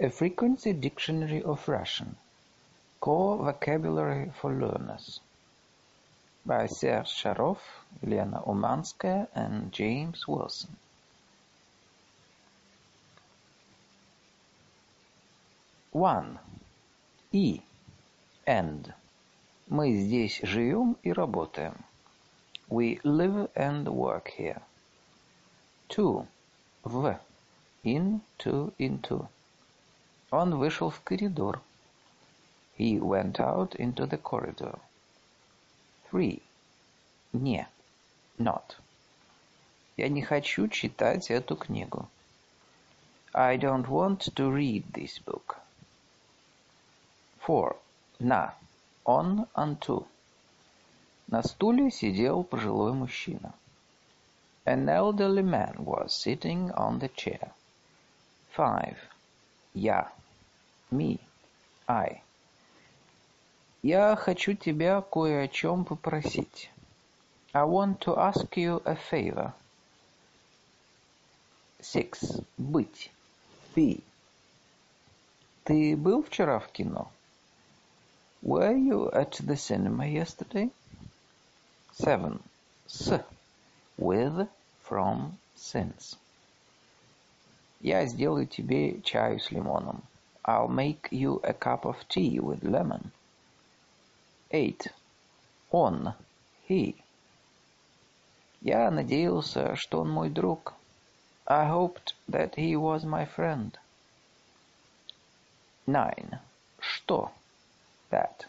A Frequency Dictionary of Russian. Core Vocabulary for Learners. By Serge Sharov, Elena Umanskaya, and James Wilson. One. И. And. Мы здесь живем и работаем. We live and work here. Two. В. In, to, into. Он вышел в коридор. He went out into the corridor. Three. Не. Not. Я не хочу читать эту книгу. I don't want to read this book. Four. На. On, onto. На стуле сидел пожилой мужчина. An elderly man was sitting on the chair. Five. Я. Me. I. Я хочу тебя кое о чем попросить. I want to ask you a favor. Six. Быть. Be. Ты был вчера в кино? Were you at the cinema yesterday? Seven. С. With, from, since. Я сделаю тебе чаю с лимоном. I'll make you a cup of tea with lemon. Eight. Он. He. Я надеялся, что он мой друг. I hoped that he was my friend. Nine. Что? That.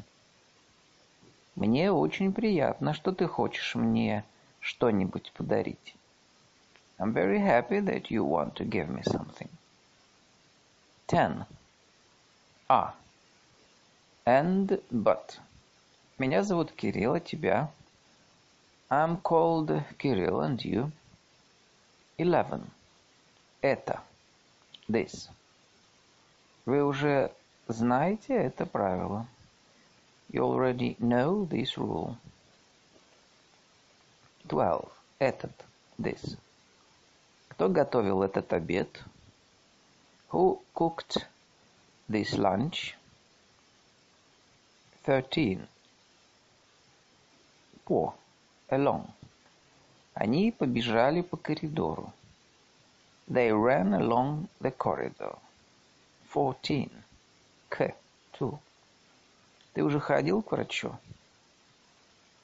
Мне очень приятно, что ты хочешь мне что-нибудь подарить. I'm very happy that you want to give me something. Ten. А. And but. Меня зовут Кирилл, а тебя? I'm called Kirill, and you? Eleven. Это. This. Вы уже знаете это правило? You already know this rule. Twelve. Этот. This. Кто готовил этот обед? Who cooked this lunch? 13. По. Along. Они побежали по коридору. They ran along the corridor. 14. К. two. Ты уже ходил к врачу?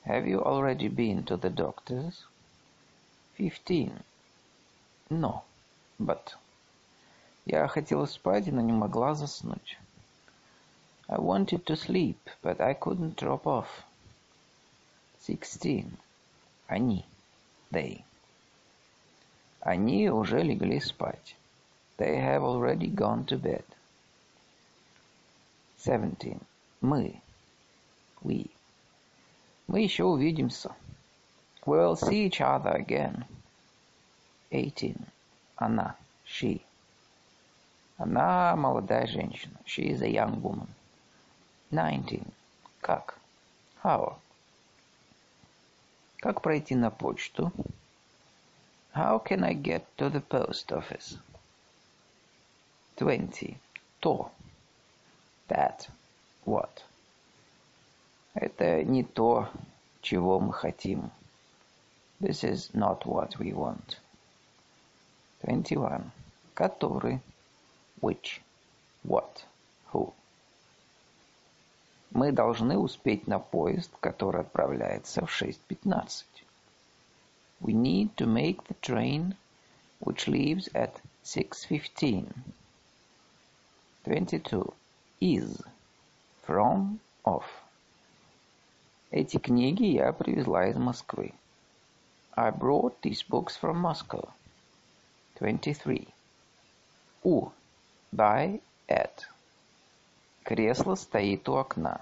Have you already been to the doctor's? 15. No, But... Я хотела спать, но не могла заснуть. I wanted to sleep, but I couldn't drop off. Sixteen. Они. They. Они уже легли спать. They have already gone to bed. Seventeen. Мы. We. Мы еще увидимся. We'll see each other again. Eighteen. Она. She. Она молодая женщина. She is a young woman. Nineteen. Как? How? Как пройти на почту? How can I get to the post office? Twenty. То. That. What? Это не то, чего мы хотим. This is not what we want. Twenty-one. Который. Which. What. Who. Мы должны успеть на поезд, который отправляется в 6.15. We need to make the train which leaves at 6.15. 22. Is. From. Of. Эти книги я привезла из Москвы. I brought these books from Moscow. 23. У. By. At. Кресло стоит у окна.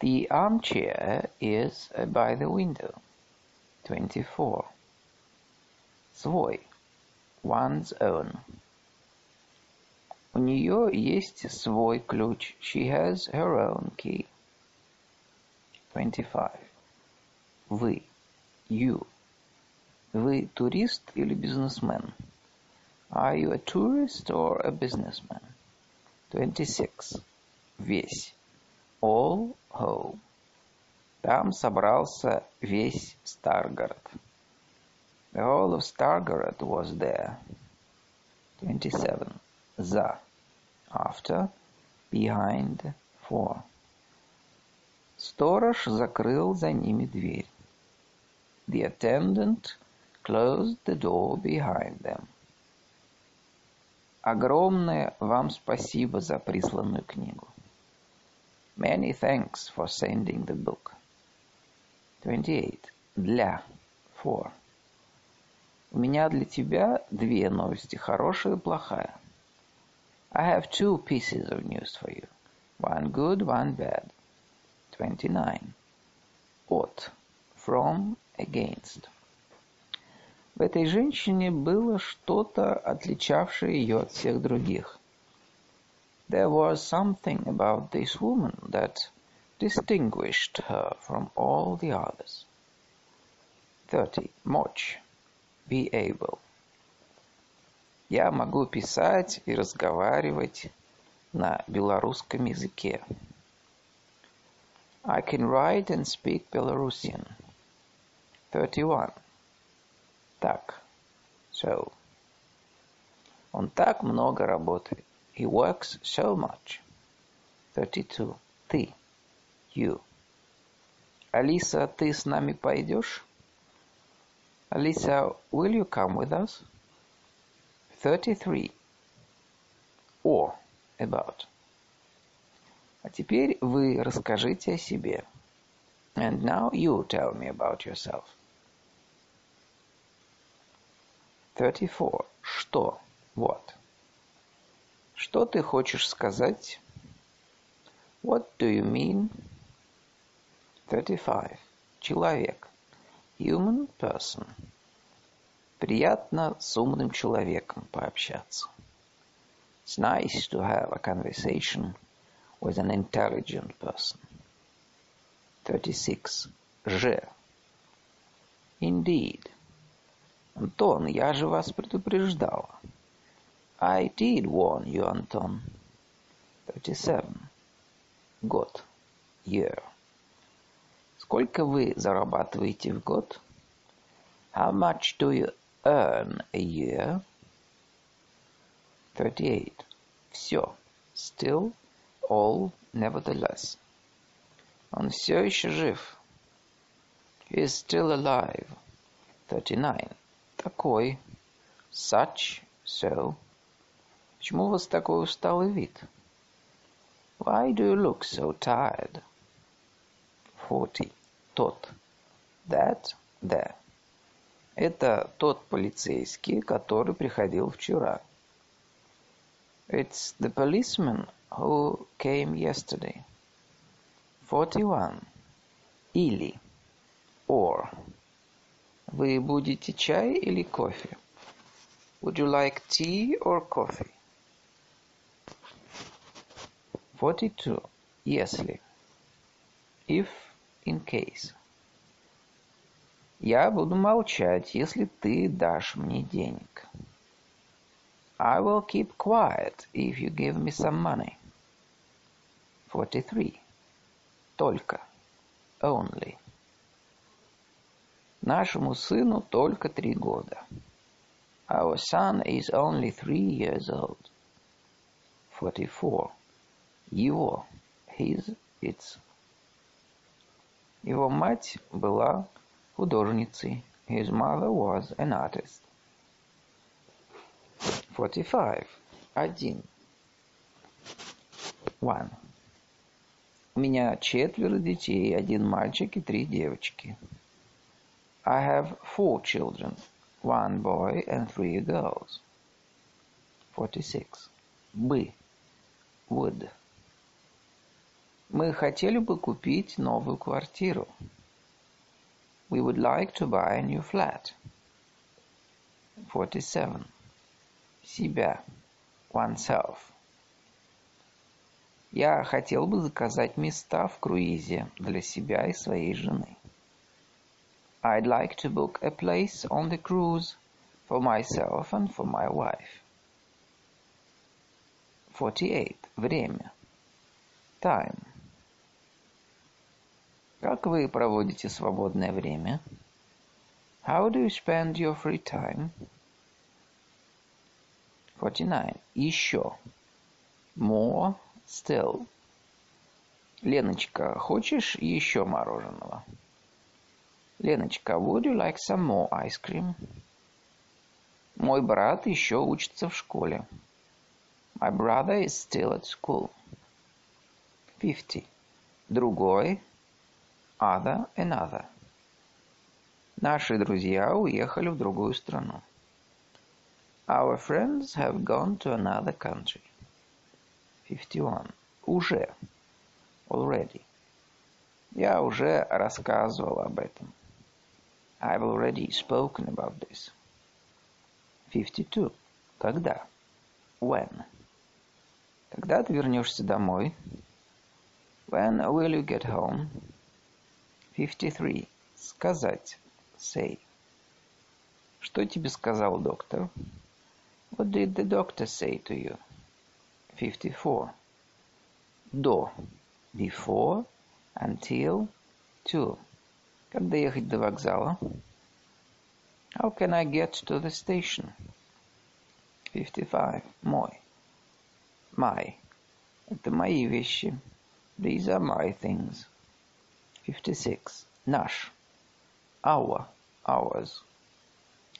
The armchair is by the window. 24. Свой. One's own. У нее есть свой ключ. She has her own key. 25. Вы. You. Вы турист или бизнесмен? Are you a tourist or a businessman? Twenty-six. Весь. All whole. Там собрался весь Старгород. The whole of Stargorod was there. Twenty-seven. За. After. Behind. For. Сторож закрыл за ними дверь. The attendant closed the door behind them. Огромное вам спасибо за присланную книгу. Many thanks for sending the book. 28. Для. For. У меня для тебя две новости, хорошая и плохая. I have two pieces of news for you. One good, one bad. 29. От. From. Against. В этой женщине было что-то, отличавшее ее от всех других. There was something about this woman that distinguished her from all the others. 30. Мочь. Be able. Я могу писать и разговаривать на белорусском языке. I can write and speak Belarusian. 31. Так. So. Он так много работает. He works so much. 32. Ты. You. Алиса, ты с нами пойдешь? Алиса, will you come with us? 33. О. About. А теперь вы расскажите о себе. And now you tell me about yourself. 34. Что? What? Что ты хочешь сказать? What do you mean? 35. Человек. Human person. Приятно с умным человеком пообщаться. It's nice to have a conversation with an intelligent person. 36. Же. Indeed. Антон, я же вас предупреждала. I did warn you, Антон. 37. Год. Year. Сколько вы зарабатываете в год? How much do you earn a year? 38. Все. Still, all, nevertheless. Он все еще жив. He is still alive. 39 такой. Such, so. Почему у вас такой усталый вид? Why do you look so tired? Forty. Тот. That, that. Это тот полицейский, который приходил вчера. It's the policeman who came yesterday. Forty-one. Или. Or. Вы будете чай или кофе? Would you like tea or coffee? Forty-two. Если. If, in case. Я буду молчать, если ты дашь мне денег. I will keep quiet if you give me some money. Forty-three. Только. Only. Нашему сыну только три года. Our son is only three years old. Forty-four. Его. His. Its. Его мать была художницей. His mother was an artist. Forty-five. Один. One. У меня четверо детей, один мальчик и три девочки. I have four children, one boy and three girls. 46. Бы. Would. Мы хотели бы купить новую квартиру. We would like to buy a new flat. 47. Себя. Oneself. Я хотел бы заказать места в круизе для себя и своей жены. I'd like to book a place on the cruise for myself and for my wife. 48. Время. Time. Как вы проводите свободное время? How do you spend your free time? 49. Еще. More. Still. Леночка, хочешь еще мороженого? Леночка, would you like some more ice cream? Мой брат еще учится в школе. My brother is still at school. 50. Другой. Other, another. Наши друзья уехали в другую страну. Our friends have gone to another country. 51. Уже. Already. Я уже рассказывал об этом. I've already spoken about this. 52. Когда? When? Когда ты вернешься домой? When will you get home? 53. Сказать. Say. Что тебе сказал доктор? What did the doctor say to you? 54. До. Before. Until. To. Как доехать до вокзала? How can I get to the station? 55. Мой. My. Это мои вещи. These are my things. 56. Наш. Our. Ours.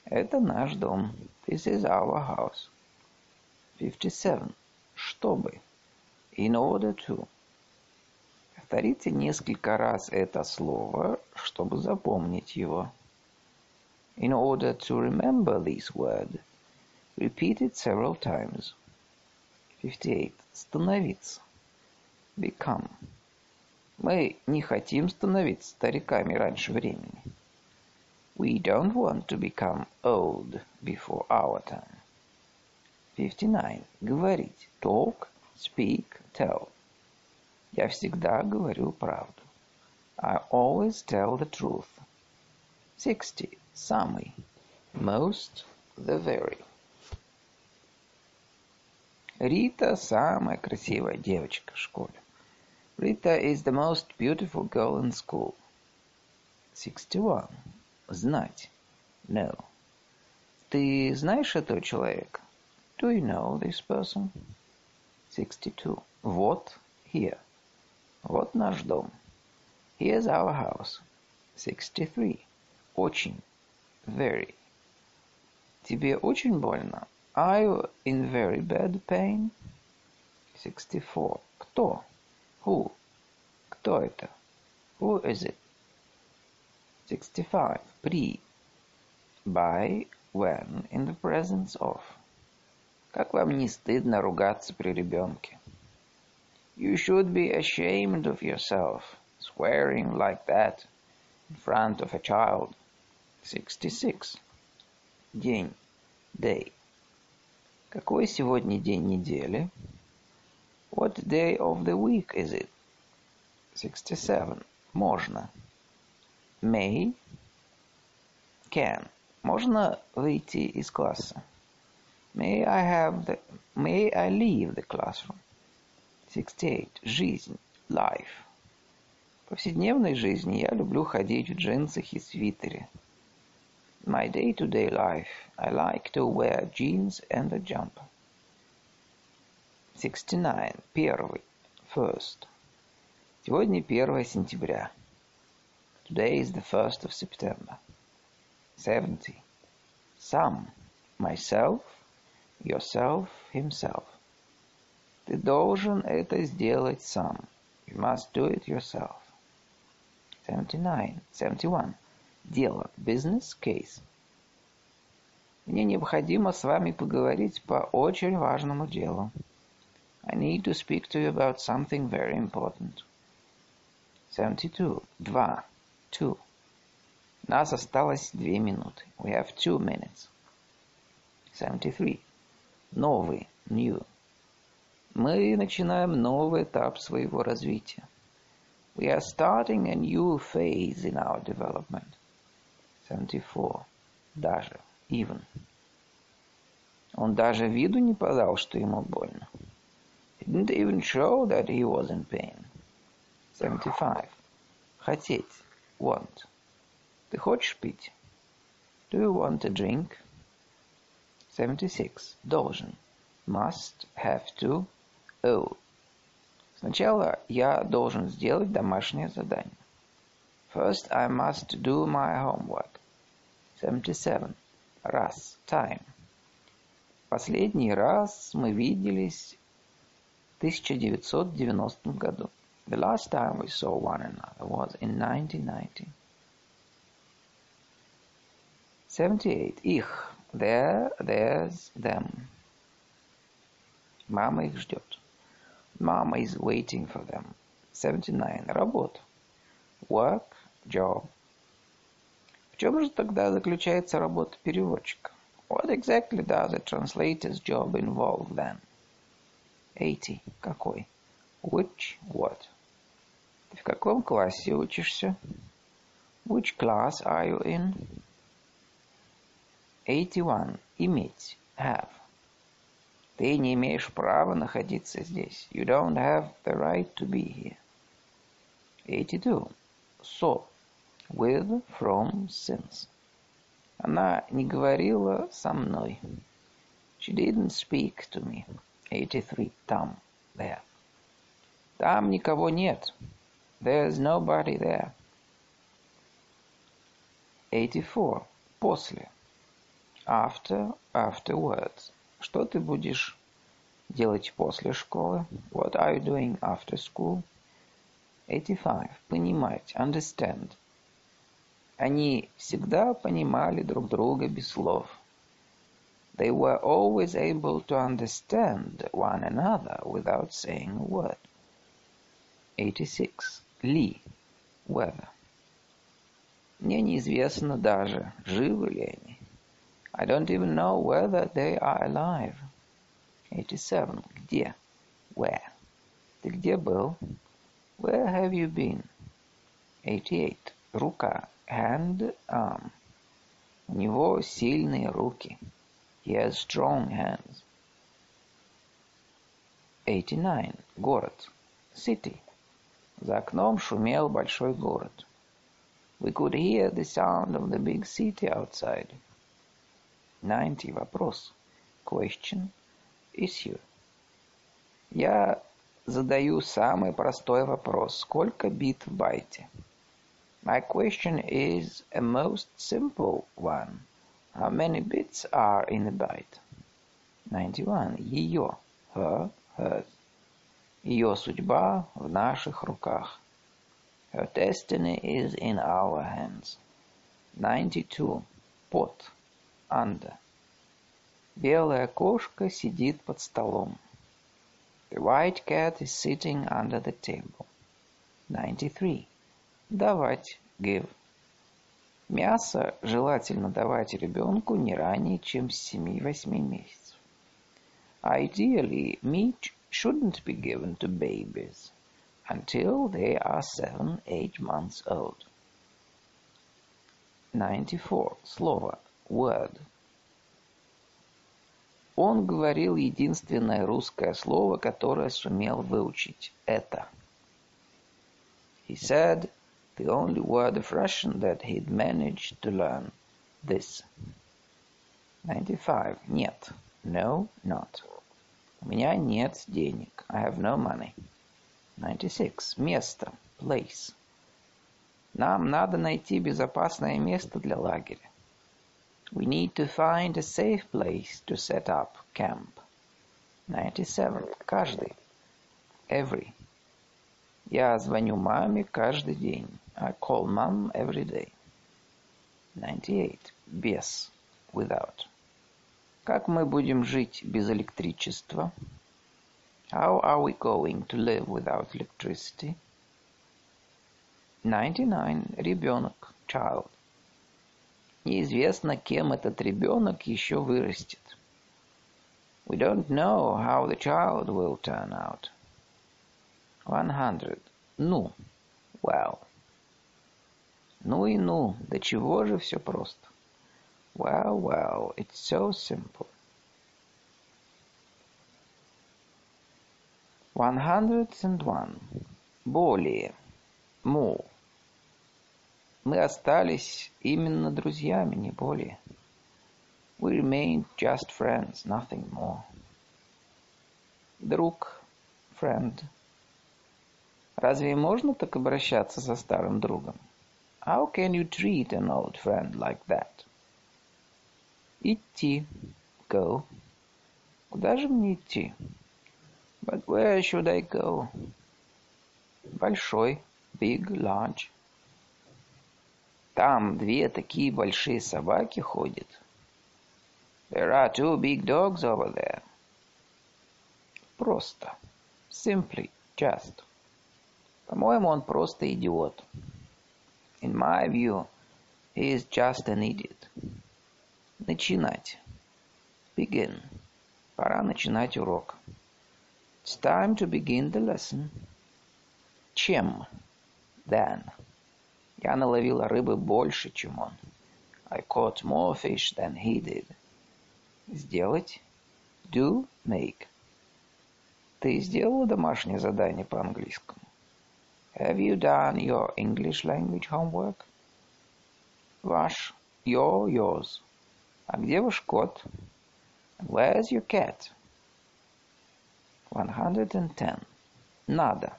Это наш дом. This is our house. 57. Чтобы. In order to. Повторите несколько раз это слово, чтобы запомнить его. In order to remember this word, repeat it several times. 58. Становиться. Become. Мы не хотим становиться стариками раньше времени. We don't want to become old before our time. 59. Говорить. Talk, speak, tell. Я всегда говорю правду. I always tell the truth. 60. Самый. Most, the very. Рита самая красивая девочка в школе. Rita is the most beautiful girl in school. 61. Знать. Know. Ты знаешь этого человека? Do you know this person? 62. Вот, here. Вот наш дом. Here's our house. 63. Очень. Very. Тебе очень больно? Are you in very bad pain? 64. Кто? Who? Кто это? Who is it? 65. При. By, when, in the presence of. Как вам не стыдно ругаться при ребенке? You should be ashamed of yourself, swearing like that in front of a child. 66. День. Day. Какой сегодня день недели? What day of the week is it? 67. Можно. May. Can. Можно выйти из класса? May I have the... May I leave the classroom? 68. Жизнь. Life. В повседневной жизни я люблю ходить в джинсах и свитере my day-to-day life, I like to wear jeans and a jumper. 69. Первый. First. Сегодня 1 сентября. Today is the 1st of September. 70. Сам. Myself. Yourself. Himself. Ты должен это сделать сам. You must do it yourself. 79. 71. Дело. Business case. Мне необходимо с вами поговорить по очень важному делу. I need to speak to you about something very important. 72. Два. Two. Нас осталось две минуты. We have two minutes. 73. Новый. New. Мы начинаем новый этап своего развития. We are starting a new phase in our development. 74. Даже. Even. Он даже виду не подал, что ему больно. Didn't even show that he was in pain. 75. Хотеть. Want. Ты хочешь пить? Do you want a drink? 76. Должен. Must, have to, owe. Сначала я должен сделать домашнее задание. First I must do my homework. 77. Раз. Time. Последний раз мы виделись в 1990 году. The last time we saw one another was in 1990. 78. Их. There, theirs, them. Мама их ждет. Mama is waiting for them. 79. Работа. Work, job. В чем же тогда заключается работа переводчика? What exactly does a translator's job involve then? 80. Какой? Which, what? Ты в каком классе учишься? Which class are you in? 81. Иметь. Have. Ты не имеешь права находиться здесь. You don't have the right to be here. 82. So. With, from, since. Она не говорила со мной. She didn't speak to me. 83. Там. There. Там никого нет. There's nobody there. 84. После. After, afterwards. Что ты будешь делать после школы? What are you doing after school? 85. Понимать. Understand. Они всегда понимали друг друга без слов. They were always able to understand one another without saying a word. 86. Ли. Whether. Мне неизвестно даже, живы ли они. I don't even know whether they are alive. 87. Где? Where? Ты где был? Where have you been? 88. Рука. Hand, arm. У него сильные руки. He has strong hands. 89. Город. City. За окном шумел большой город. We could hear the sound of the big city outside. 90. Вопрос. Question. Issue. Я задаю самый простой вопрос. Сколько бит в байте? My question is a most simple one. How many bits are in a byte? 91. Ее. Her. Hers. Ее судьба в наших руках. Her destiny is in our hands. 92. Под under. Белая кошка сидит под столом. The white cat is sitting under the table. 93. Давать. Give. Мясо желательно давать ребенку не ранее, чем с 7-8 месяцев. Ideally, meat shouldn't be given to babies until they are 7-8 months old. 94. Слово word. Он говорил единственное русское слово, которое сумел выучить. Это. He said the only word of Russian that he'd managed to learn. This. 95. Нет. No, not. У меня нет денег. I have no money. 96. Место. Place. Нам надо найти безопасное место для лагеря. We need to find a safe place to set up camp. 97. Каждый. Every. Я звоню маме каждый день. I call mom every day. 98. Без. Without. Как мы будем жить без электричества? How are we going to live without electricity? 99. Ребенок. Child. Неизвестно, кем этот ребенок еще вырастет. We don't know how the child will turn out. 100. Ну. Well. Ну и ну, до чего же все просто. Well, well, it's so simple. One hundred and one. Более. More. Мы остались именно друзьями, не более. We remained just friends, nothing more. Друг, friend. Разве можно так обращаться со старым другом? How can you treat an old friend like that? Идти, go. Куда же мне идти? But where should I go? Большой, big, large. Там две такие большие собаки ходят. There are two big dogs over there. Просто. Simply. Just. По-моему, он просто идиот. In my view, he is just an idiot. Начинать. Begin. Пора начинать урок. It's time to begin the lesson. Чем? Than. Я наловила рыбы больше, чем он. I caught more fish than he did. Сделать. Do. Make. Ты сделала домашнее задание по английскому? Have you done your English language homework? Ваш. Your, yours. А где ваш кот? Where's your cat? 110. Надо.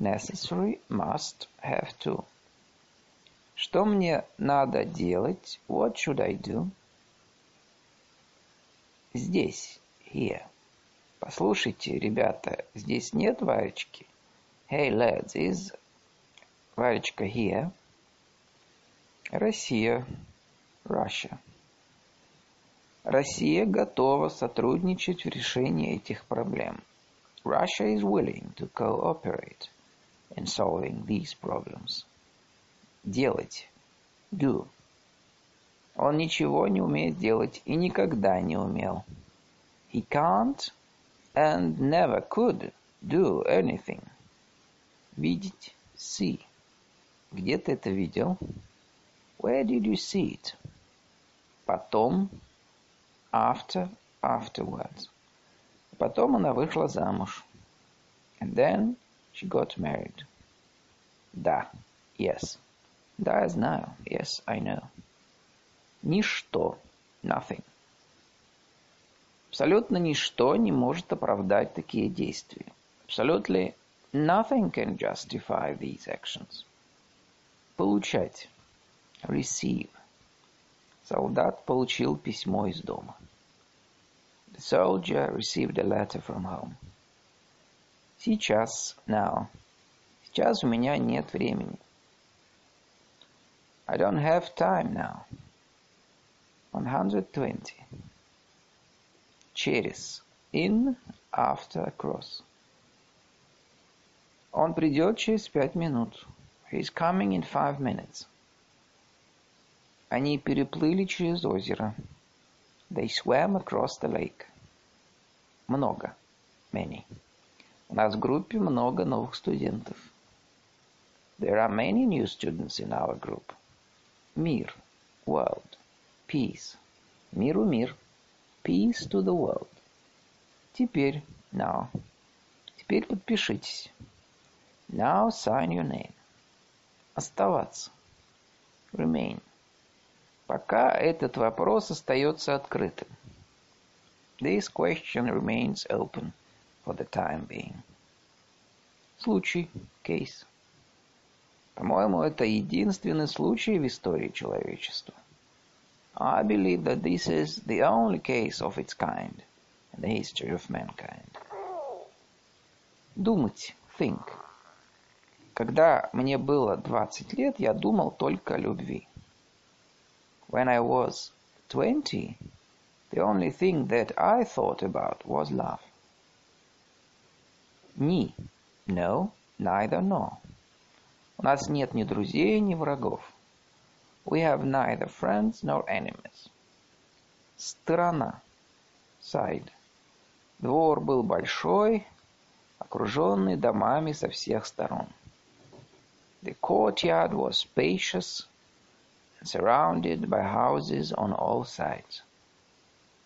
Necessary, must, have to. Что мне надо делать? What should I do? Здесь. Here. Послушайте, ребята, здесь нет Варечки? Hey, lads, is Варечка here? Россия. Russia. Россия готова сотрудничать в решении этих проблем. Russia is willing to cooperate in solving these problems. Делать. Do. Он ничего не умеет делать и никогда не умел. He can't and never could do anything. Видеть. See. Где ты это видел? Where did you see it? Потом. After. Afterwards. Потом она вышла замуж. And then she got married. Да. Yes. Да, я знаю. Yes, I know. Ничто. Nothing. Абсолютно ничто не может оправдать такие действия. Absolutely nothing can justify these actions. Получать. Receive. Солдат получил письмо из дома. The soldier received a letter from home. Сейчас, now. Сейчас у меня нет времени. I don't have time now. 120. Через. In, after, across. Он придет через пять минут. He's coming in five minutes. Они переплыли через озеро. They swam across the lake. Много. Many. У нас в группе много новых студентов. There are many new students in our group. Мир. World. Peace. Миру мир. Peace to the world. Теперь. Now. Теперь подпишитесь. Now sign your name. Оставаться. Remain. Пока этот вопрос остается открытым. This question remains open for the time being. Случай. Case. По-моему, это единственный случай в истории человечества. I believe that this is the only case of its kind in the history of mankind. Думать. Think. Когда мне было 20 лет, я думал только о любви. When I was twenty, the only thing that I thought about was love. Ни. No, neither nor. У нас нет ни друзей, ни врагов. We have neither friends nor enemies. Сторона. Side. Двор был большой, окруженный домами со всех сторон. The courtyard was spacious surrounded by houses on all sides.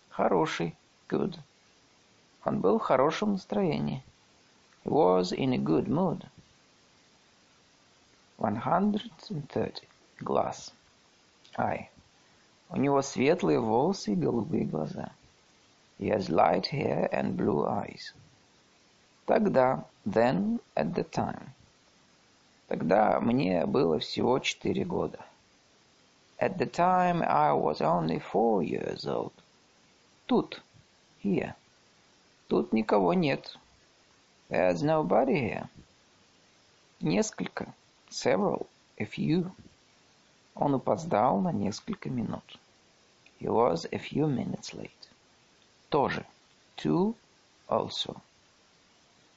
Хороший, good. Он был в хорошем настроении. He was in a good mood. 130. Глаз. Eye. У него светлые волосы и голубые глаза. He has light hair and blue eyes. Тогда, then, at the time. Тогда мне было всего четыре года. At the time I was only four years old. Тут, here. Тут никого нет. There's nobody here. Несколько, several, a few. Он опоздал на несколько минут. He was a few minutes late. Тоже. To also.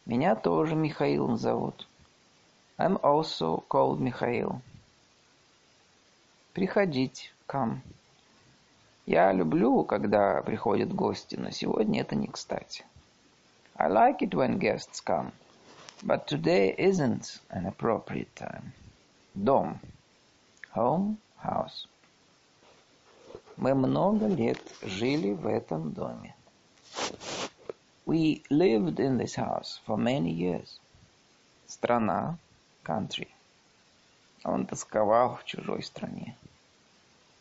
Меня тоже Михаилом зовут. I'm also called Михаил. Приходить, come. Я люблю, когда приходят гости, но сегодня это не кстати. I like it when guests come, but today isn't an appropriate time. Дом. Home, house. Мы много лет жили в этом доме. We lived in this house for many years. Страна, country. Он тосковал в чужой стране.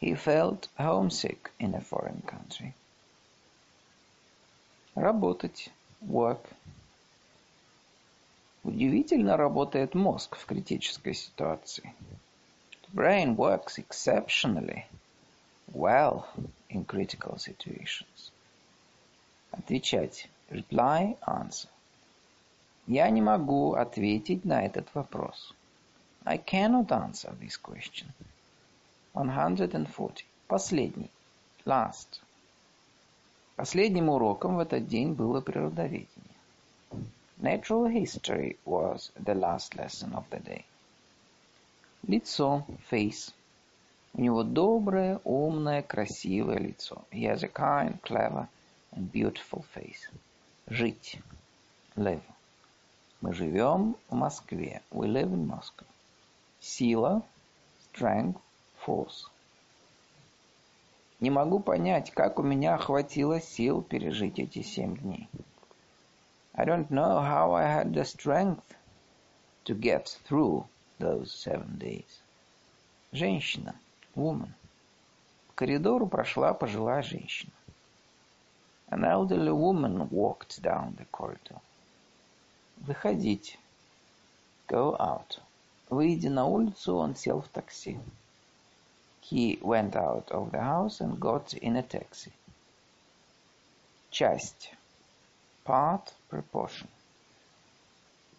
He felt homesick in a foreign country. Работать, work. Удивительно работает мозг в критической ситуации. The brain works exceptionally well in critical situations. Отвечать. Reply, answer. Я не могу ответить на этот вопрос. I cannot answer this question. 140. Последний. Last. Последним уроком в этот день было природоведение. Natural history was the last lesson of the day. Лицо, face. У него доброе, умное, красивое лицо. He has a kind, clever and beautiful face. Жить. Live. Мы живем в Москве. We live in Moscow. Сила. Strength. Force. Не могу понять, как у меня хватило сил пережить эти семь дней. I don't know how I had the strength to get through those seven days. Женщина. Woman. По коридору прошла пожилая женщина. An elderly woman walked down the corridor. Выходить. Go out. Выйдя на улицу, он сел в такси. He went out of the house and got in a taxi. Часть. Part, proportion.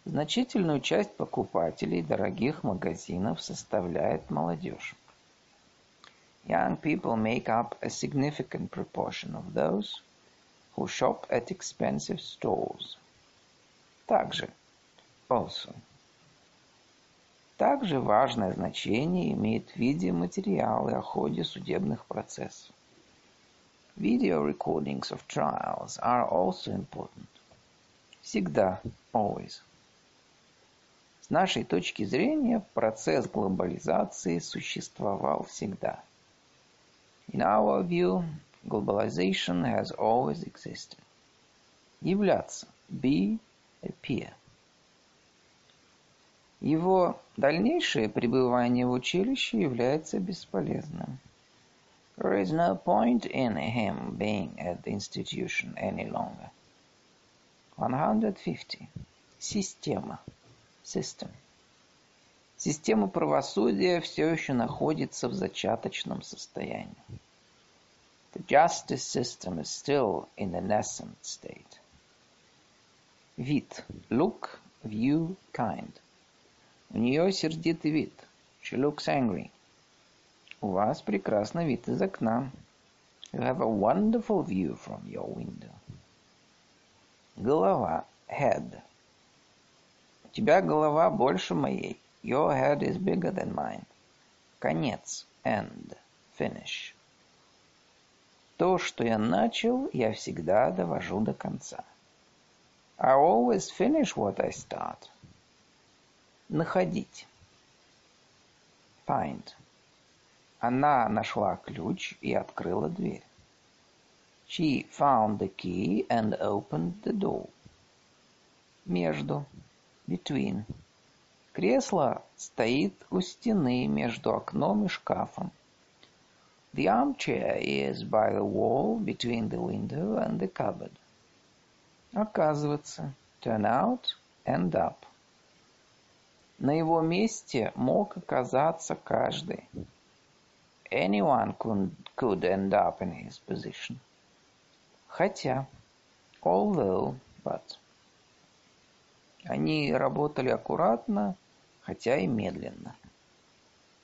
Значительную часть покупателей дорогих магазинов составляет молодежь. Young people make up a significant proportion of those who shop at expensive stores. Также. Also. Также важное значение имеет видеоматериалы о ходе судебных процессов. Video recordings of trials are also important. Всегда, always. С нашей точки зрения, процесс глобализации существовал всегда. In our view, Globalization has always existed. Являться. Be, appear. Его дальнейшее пребывание в училище является бесполезным. There is no point in him being at the institution any longer. 150. Система. System. Система правосудия все еще находится в зачаточном состоянии. The justice system is still in a nascent state. Вид. Look, view, kind. У нее сердитый вид. She looks angry. У вас прекрасный вид из окна. You have a wonderful view from your window. Голова. Head. У тебя голова больше моей. Your head is bigger than mine. Конец. End. Finish. То, что я начал, я всегда довожу до конца. I always finish what I start. Находить. Find. Она нашла ключ и открыла дверь. She found the key and opened the door. между, between. Кресло стоит у стены между окном и шкафом. The armchair is by the wall between the window and the cupboard. Оказывается, turn out, end up. На его месте мог оказаться каждый. Anyone could, could end up in his position. Хотя, although, but. Они работали аккуратно, хотя и медленно.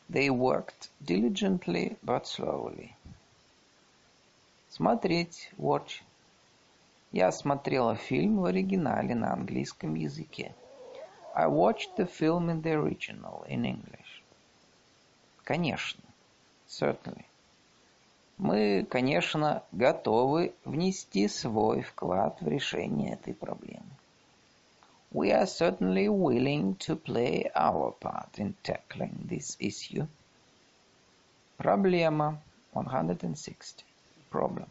They worked diligently, but slowly. Смотреть, watch. Я смотрела фильм в оригинале на английском языке. I watched the film in the original, in English. Конечно. Certainly. Мы, конечно, готовы внести свой вклад в решение этой проблемы. We are certainly willing to play our part in tackling this issue. Проблема 160. Problem.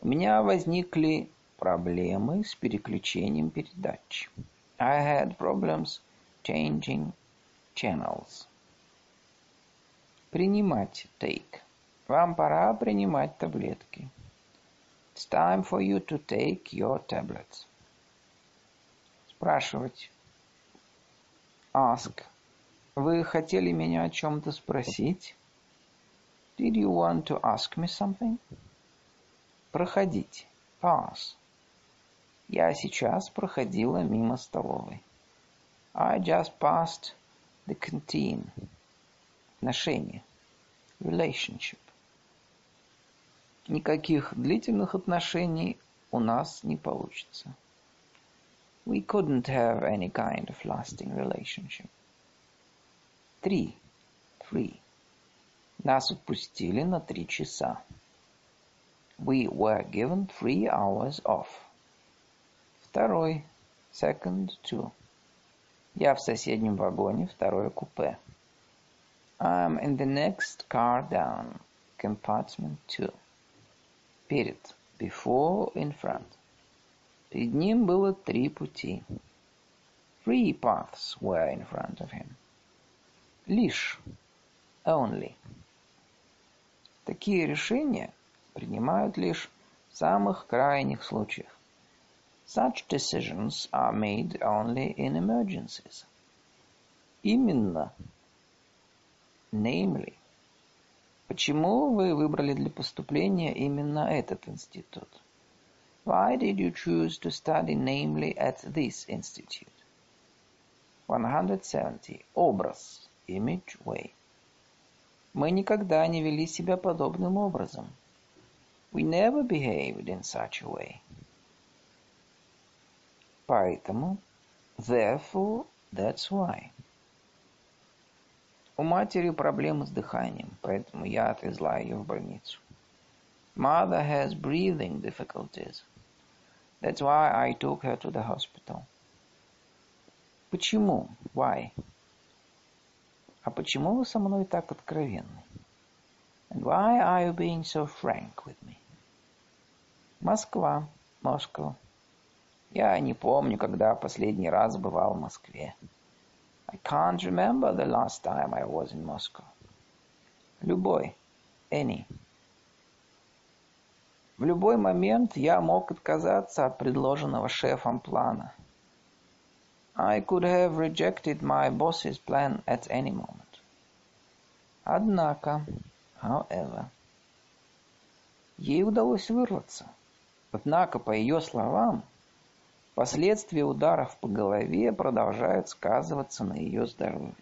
У меня возникли проблемы с переключением передач. I had problems changing channels. Принимать. Take. Вам пора принимать таблетки. It's time for you to take your tablets. Спрашивать. Ask. Вы хотели меня о чем-то спросить? Did you want to ask me something? Проходить. Pass. Я сейчас проходила мимо столовой. I just passed the canteen. Отношения. Relationship. Никаких длительных отношений у нас не получится. We couldn't have any kind of lasting relationship. Три. Three. Нас отпустили на три часа. We were given three hours off. Второй. Second two. Я в соседнем вагоне, второе купе. I'm in the next car down. Compartment two. Перед. Before, in front. Перед ним было три пути. Three paths were in front of him. Лишь. Only. Такие решения принимают лишь в самых крайних случаях. Such decisions are made only in emergencies. Именно. Namely. Почему вы выбрали для поступления именно этот институт? Why did you choose to study namely at this institute? 170. Образ. Image, way. Мы никогда не вели себя подобным образом. We never behaved in such a way. Поэтому, therefore, that's why. У матери проблемы с дыханием, поэтому я отвезла ее в больницу. Mother has breathing difficulties. That's why I took her to the hospital. Почему? Why? А почему вы со мной так откровенны? And why are you being so frank with me? Москва, Moscow. Я не помню, когда последний раз бывал в Москве. I can't remember the last time I was in Moscow. Любой. Any. В любой момент я мог отказаться от предложенного шефом плана. I could have rejected my boss's plan at any moment. Однако, however, ей удалось вырваться. Однако, по ее словам, последствия ударов по голове продолжают сказываться на ее здоровье.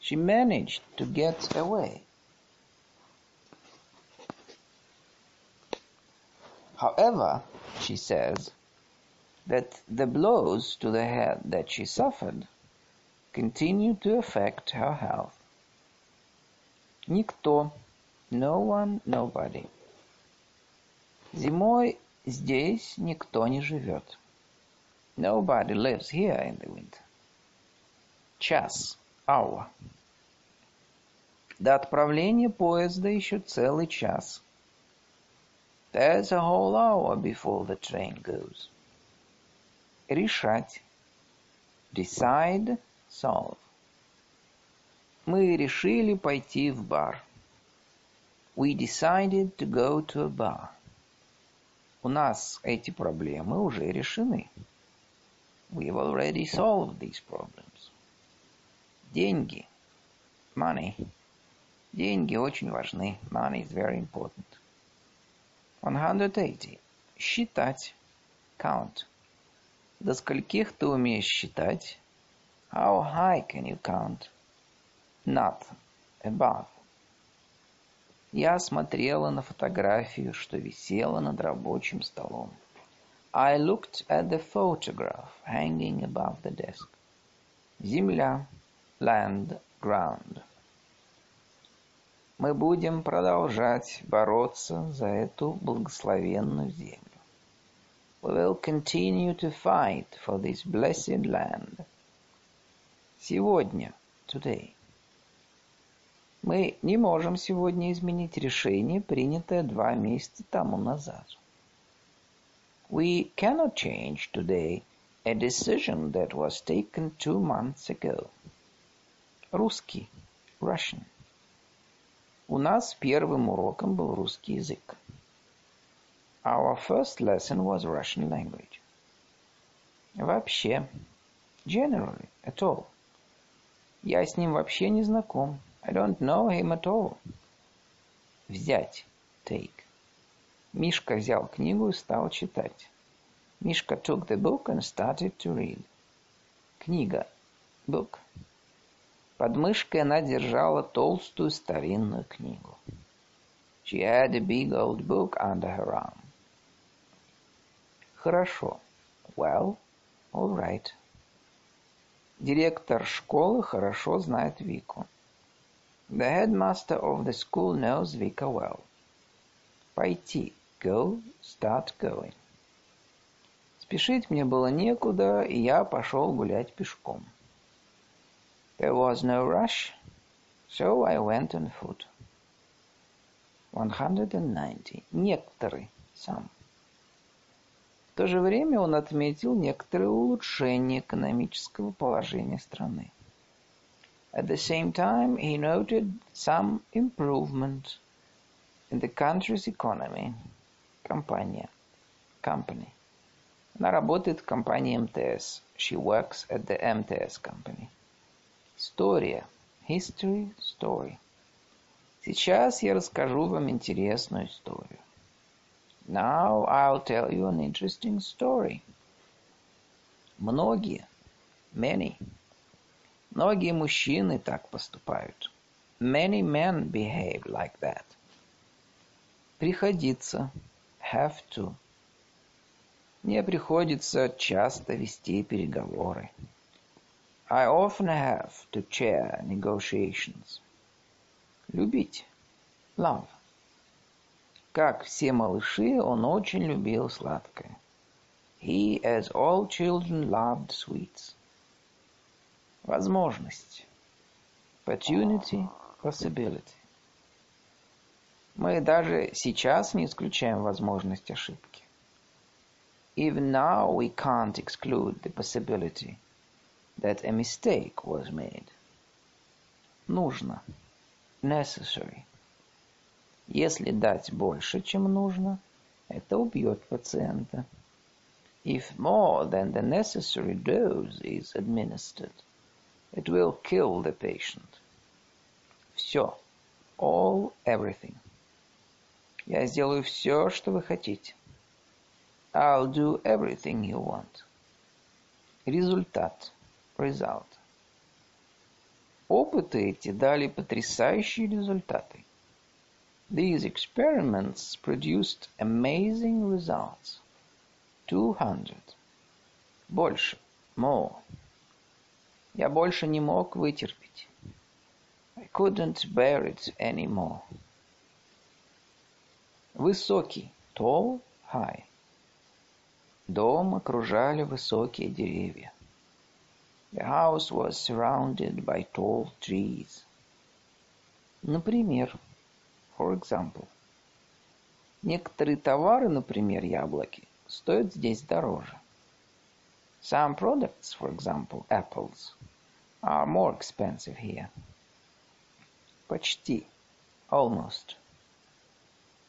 She managed to get away. However, she says that the blows to the head that she suffered continue to affect her health. Никто, no one, nobody. Зимой здесь никто не живет. Nobody lives here in the winter. Час, hour. До отправления поезда еще целый час. There's a whole hour before the train goes. Решать. Decide, solve. Мы решили пойти в бар. We decided to go to a bar. У нас эти проблемы уже решены. We've already solved these problems. Деньги. Money. Деньги очень важны. Money is very important. 180. Считать. Count. До скольких ты умеешь считать? How high can you count? Not. Above. Я смотрела на фотографию, что висела над рабочим столом. I looked at the photograph hanging above the desk. Земля. Land. Ground. Мы будем продолжать бороться за эту благословенную землю. We will continue to fight for this blessed land. Сегодня, today. Мы не можем сегодня изменить решение, принятое два месяца тому назад. We cannot change today a decision that was taken two months ago. Русский, Russian. У нас первым уроком был русский язык. Our first lesson was Russian language. Вообще. Generally, at all. Я с ним вообще не знаком. I don't know him at all. Взять. Take. Мишка взял книгу и стал читать. Мишка took the book and started to read. Книга. Book. Под мышкой она держала толстую старинную книгу. She had a big old book under her arm. Хорошо. Well, all right. Директор школы хорошо знает Вику. The headmaster of the school knows Vika well. Пойти. Go. Start going. Спешить мне было некуда, и я пошел гулять пешком. There was no rush, so I went on foot. 190. Некоторый. Some. В то же время он отметил некоторые улучшения экономического положения страны. At the same time, he noted some improvement in the country's economy. Компания. Company. Она работает в компании МТС. She works at the MTS company. История. History, story. Сейчас я расскажу вам интересную историю. Now I'll tell you an interesting story. Многие. Many. Многие мужчины так поступают. Many men behave like that. Приходится. Have to. Мне приходится часто вести переговоры. I often have to chair negotiations. Любить. Love. Как все малыши, он очень любил сладкое. He, as all children, loved sweets. Возможность. Opportunity, possibility. Мы даже сейчас не исключаем возможность ошибки. Even now we can't exclude the possibility that a mistake was made. Нужно. Necessary. Если дать больше, чем нужно, это убьет пациента. If more than the necessary dose is administered, it will kill the patient. Все. All, everything. Я сделаю все, что вы хотите. I'll do everything you want. Результат result. Опыты эти дали потрясающие результаты. These experiments produced amazing results. 200. Больше. More. Я больше не мог вытерпеть. I couldn't bear it anymore. Высокий. Tall, high. Дом окружали высокие деревья. The house was surrounded by tall trees. Например, for example. Некоторые товары, например, яблоки, стоят здесь дороже. Some products, for example, apples, are more expensive here. Почти. Almost.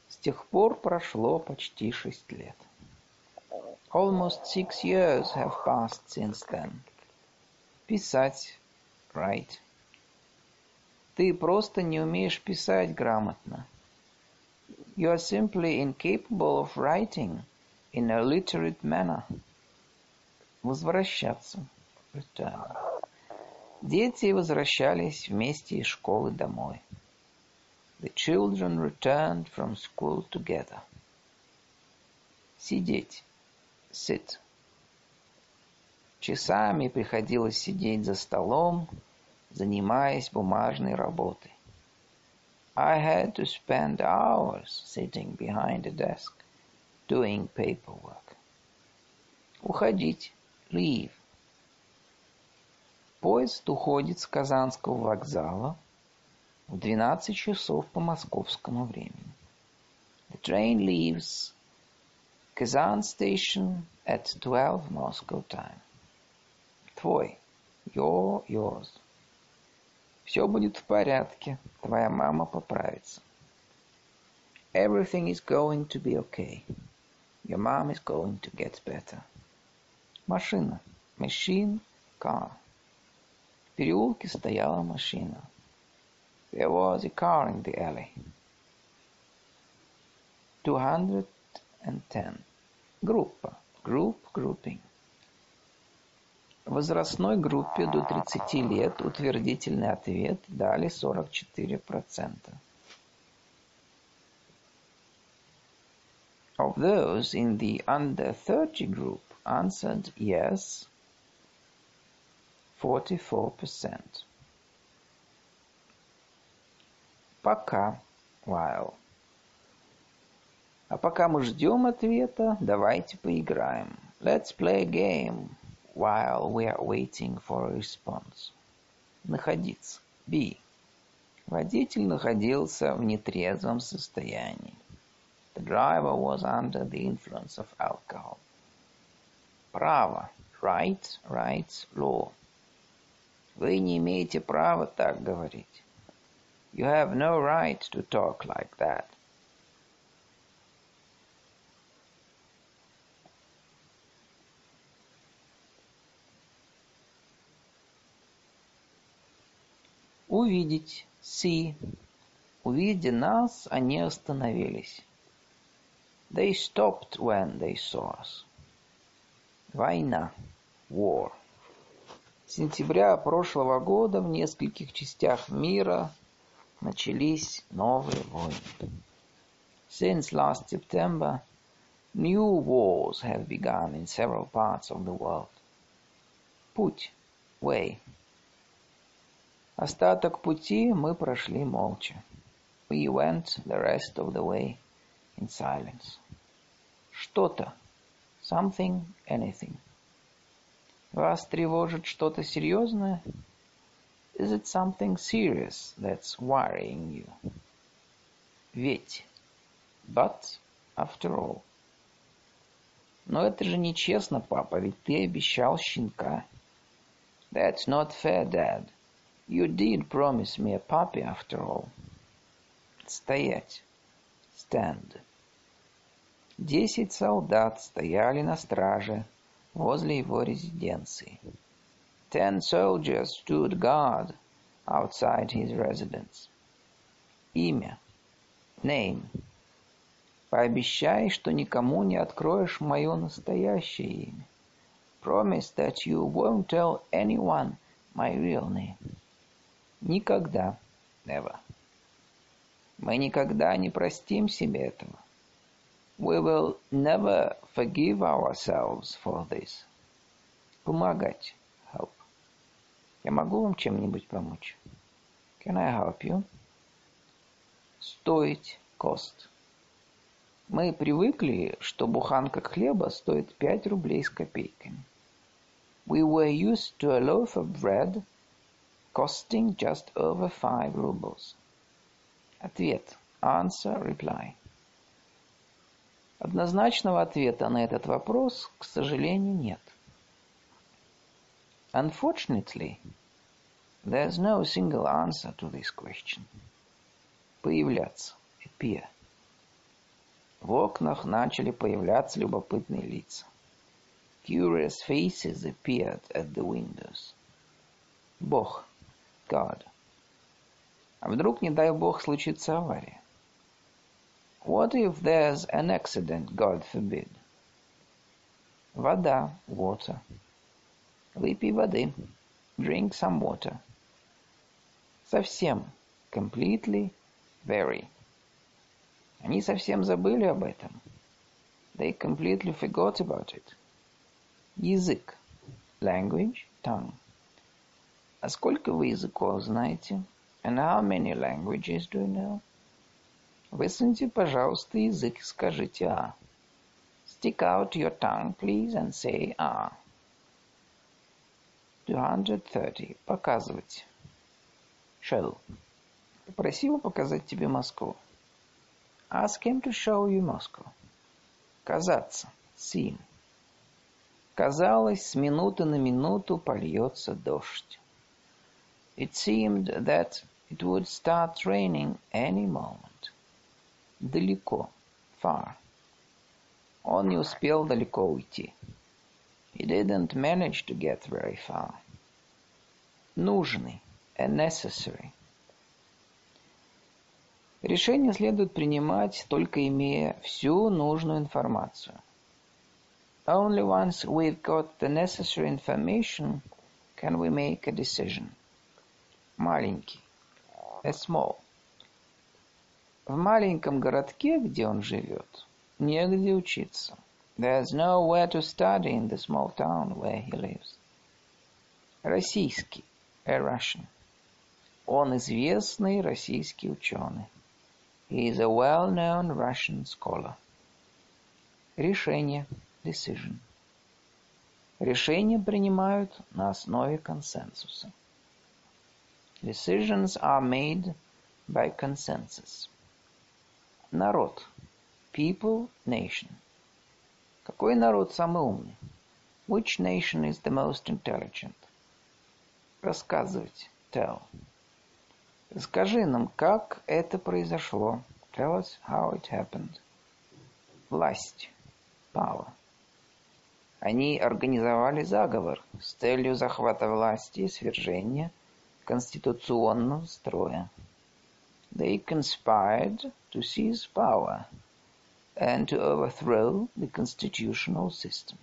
С тех пор прошло почти шесть лет. Almost six years have passed since then. Писать. Write. Ты просто не умеешь писать грамотно. You are simply incapable of writing in a literate manner. Возвращаться. Return. Дети возвращались вместе из школы домой. The children returned from school together. Сидеть. Sit. Часами приходилось сидеть за столом, занимаясь бумажной работой. I had to spend hours sitting behind a desk, doing paperwork. Уходить. Leave. Поезд уходит с Казанского вокзала в 12 часов по московскому времени. The train leaves Kazan station at 12 Moscow time. Твой. Your, yours. Все будет в порядке. Твоя мама поправится. Everything is going to be okay. Your mom is going to get better. Машина. Machine, car. В переулке стояла машина. There was a car in the alley. 210. Группа. Group, grouping. Возрастной группе до 30 лет утвердительный ответ дали 44%. Of those in the under 30 group answered yes 44%. Пока, while. А пока мы ждем ответа, давайте поиграем. Let's play a game while we are waiting for a response. Находиться. Be. Водитель находился в нетрезвом состоянии. The driver was under the influence of alcohol. Право. Right, rights, law. Вы не имеете права так говорить. You have no right to talk like that. Увидеть. See. Увидя нас, они остановились. They stopped when they saw us. Война. War. Сентября прошлого года в нескольких частях мира начались новые войны. Since last September, new wars have begun in several parts of the world. Путь. Way. Остаток пути мы прошли молча. We went the rest of the way in silence. Что-то. Something, anything. Вас тревожит что-то серьезное? Is it something serious that's worrying you? Ведь. But, after all. Но это же нечестно, папа, ведь ты обещал щенка. That's not fair, Dad. You did promise me a puppy after all. Стоять. Stand. Десять солдат стояли на страже возле его резиденции. Ten soldiers stood guard outside his residence. Имя. Name. Пообещай, что никому не откроешь мое настоящее имя. Promise that you won't tell anyone my real name. Никогда. Never. Мы никогда не простим себе этого. We will never forgive ourselves for this. Помогать. Help. Я могу вам чем-нибудь помочь? Can I help you? Стоить. Cost. Мы привыкли, что буханка хлеба стоит 5 рублей с копейками. We were used to a loaf of bread costing just over five rubles. Ответ. Answer, reply. Однозначного ответа на этот вопрос, к сожалению, нет. Unfortunately, there's no single answer to this question. Появляться. Appear. В окнах начали появляться любопытные лица. Curious faces appeared at the windows. Бог. God. А вдруг, не дай бог, случится авария? What if there's an accident, God forbid? Вода, water. Выпей воды. Drink some water. Совсем. Completely. Very. Они совсем забыли об этом. They completely forgot about it. Язык. Language. Tongue. А сколько вы языков знаете? And how many languages do you know? Высуньте, пожалуйста, язык и скажите «а». Stick out your tongue, please, and say «а». 230. Показывать. Show. Попроси его показать тебе Москву. Ask him to show you Moscow. Казаться. Seem. Казалось, с минуты на минуту польется дождь. It seemed that it would start raining any moment. Далеко. Far. Он не успел далеко уйти. He didn't manage to get very far. Нужный. A necessary. Решение следует принимать, только имея всю нужную информацию. Only once we've got the necessary information can we make a decision. Маленький. A small. В маленьком городке, где он живет, негде учиться. There's nowhere to study in the small town where he lives. Российский. A Russian. Он известный российский ученый. He is a well-known Russian scholar. Решение. Decision. Решения принимают на основе консенсуса. Decisions are made by consensus. Народ. People, nation. Какой народ самый умный? Which nation is the most intelligent? Рассказывать. Tell. Скажи нам, как это произошло. Tell us how it happened. Власть. Power. Они организовали заговор с целью захвата власти и свержения – конституционного строя. They conspired to seize power and to overthrow the constitutional system.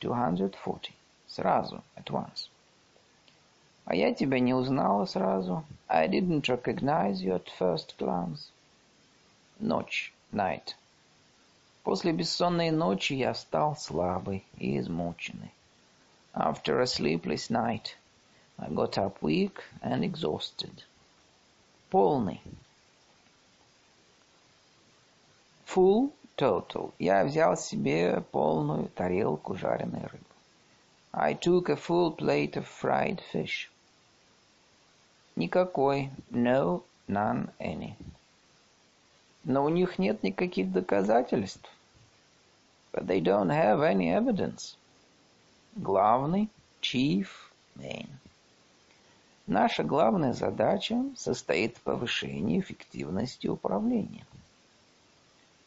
240. Сразу, at once. А я тебя не узнала сразу. I didn't recognize you at first glance. Ночь, night. После бессонной ночи я стал слабый и измученный. After a sleepless night, I got up weak and exhausted. Полный. Full total. Я взял себе полную тарелку жареной рыбы. I took a full plate of fried fish. Никакой. No, none, any. Но у них нет никаких доказательств. But they don't have any evidence. Главный, chief, main. Наша главная задача состоит в повышении эффективности управления.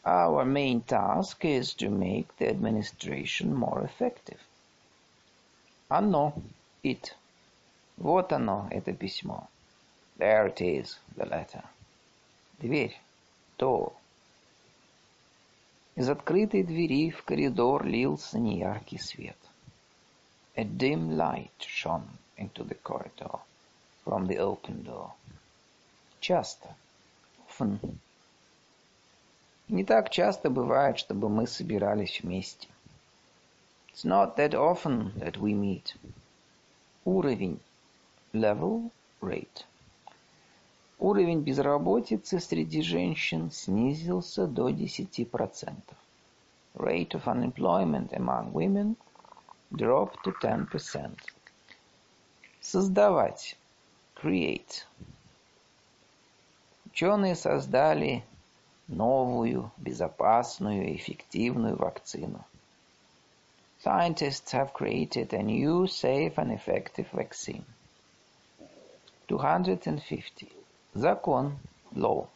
Our main task is to make the administration more effective. Оно, it. Вот оно, это письмо. There it is, the letter. Дверь, door. Из открытой двери в коридор лился неяркий свет. A dim light shone into the corridor from the open door. Часто. Often. Не так часто бывает, чтобы мы собирались вместе. It's not that often that we meet. Уровень. Level, rate. Уровень безработицы среди женщин снизился до 10%. Rate of unemployment among women dropped to 10%. Создавать create. Ученые создали новую, безопасную и эффективную вакцину. Scientists have created a new, safe and effective vaccine. 250. Закон. Law.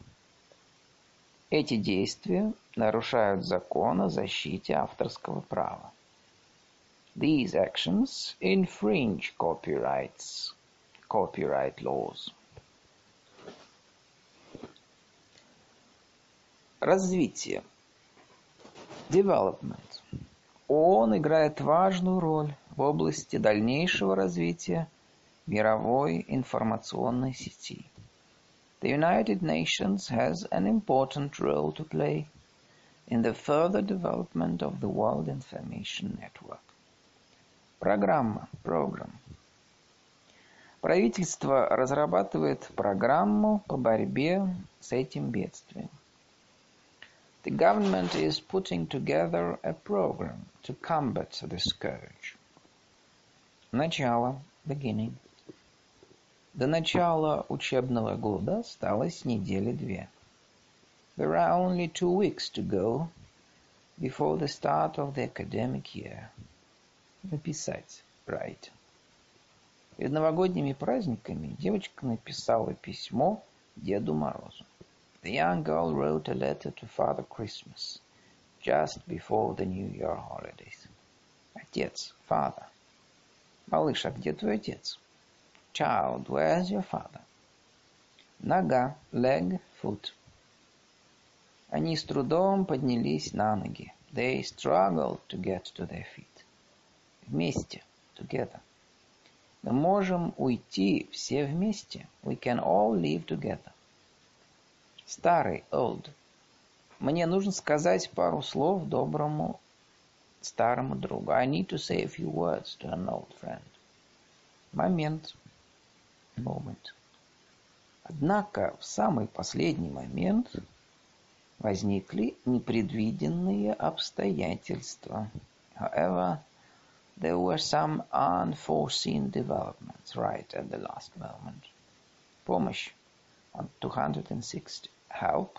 Эти действия нарушают закон о защите авторского права. These actions infringe copyrights, copyright laws. Развитие. Development. Он играет важную роль в области дальнейшего развития мировой информационной сети. The United Nations has an important role to play in the further development of the World Information Network. Программа, program. Правительство разрабатывает программу по борьбе с этим бедствием. The government is putting together a program to combat the scourge. Начало, beginning. До начала учебного года осталось недели две. There are only two weeks to go before the start of the academic year. Написать, write. Перед новогодними праздниками девочка написала письмо Деду Морозу. The young girl wrote a letter to Father Christmas just before the New Year holidays. Отец, father. Малыш, а где твой отец? Child, where's your father? Нога, leg, foot. Они с трудом поднялись на ноги. They struggled to get to their feet. Вместе, together. Мы можем уйти все вместе. We can all live together. Старый, old. Мне нужно сказать пару слов доброму старому другу. I need to say a few words to an old friend. Момент. Moment. Однако в самый последний момент возникли непредвиденные обстоятельства. However, there were some unforeseen developments right at the last moment. Помощь on 260. help.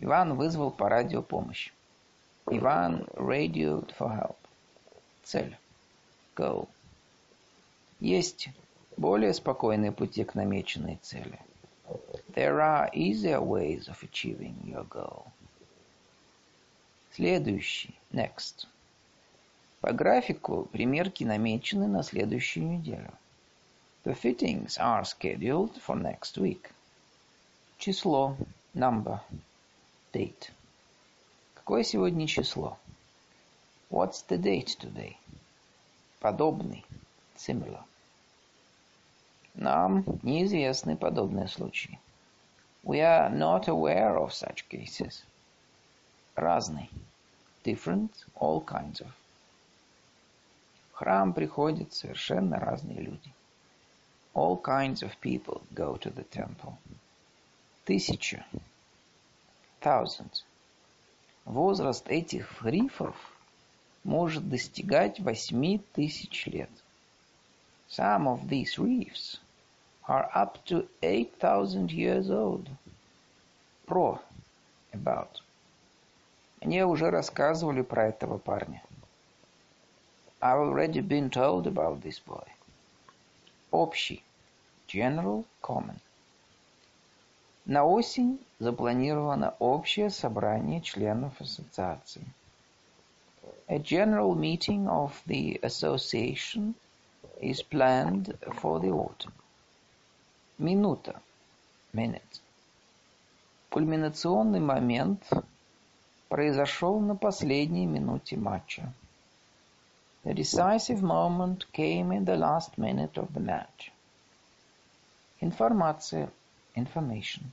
Иван вызвал по радио помощь. Иван radioed for help. Цель. Goal. Есть более спокойные пути к намеченной цели. There are easier ways of achieving your goal. Следующий. Next. По графику примерки намечены на следующую неделю. The fittings are scheduled for next week. Число. Number. Date. Какое сегодня число? What's the date today? Подобный. Similar. Нам неизвестны подобные случаи. We are not aware of such cases. Разный. Different, all kinds of. Храм приходят совершенно разные люди. All kinds of people go to the temple. Тысяча. Thousand. Возраст этих рифов может достигать восьми тысяч лет. Some of these reefs are up to 8,000 years old. Про. About. Мне уже рассказывали про этого парня. I've already been told about this boy. Общий. General, common. На осень запланировано общее собрание членов ассоциации. A general meeting of the association is planned for the autumn. Минута. Minute. Кульминационный момент произошел на последней минуте матча. The decisive moment came in the last minute of the match. Информация Information.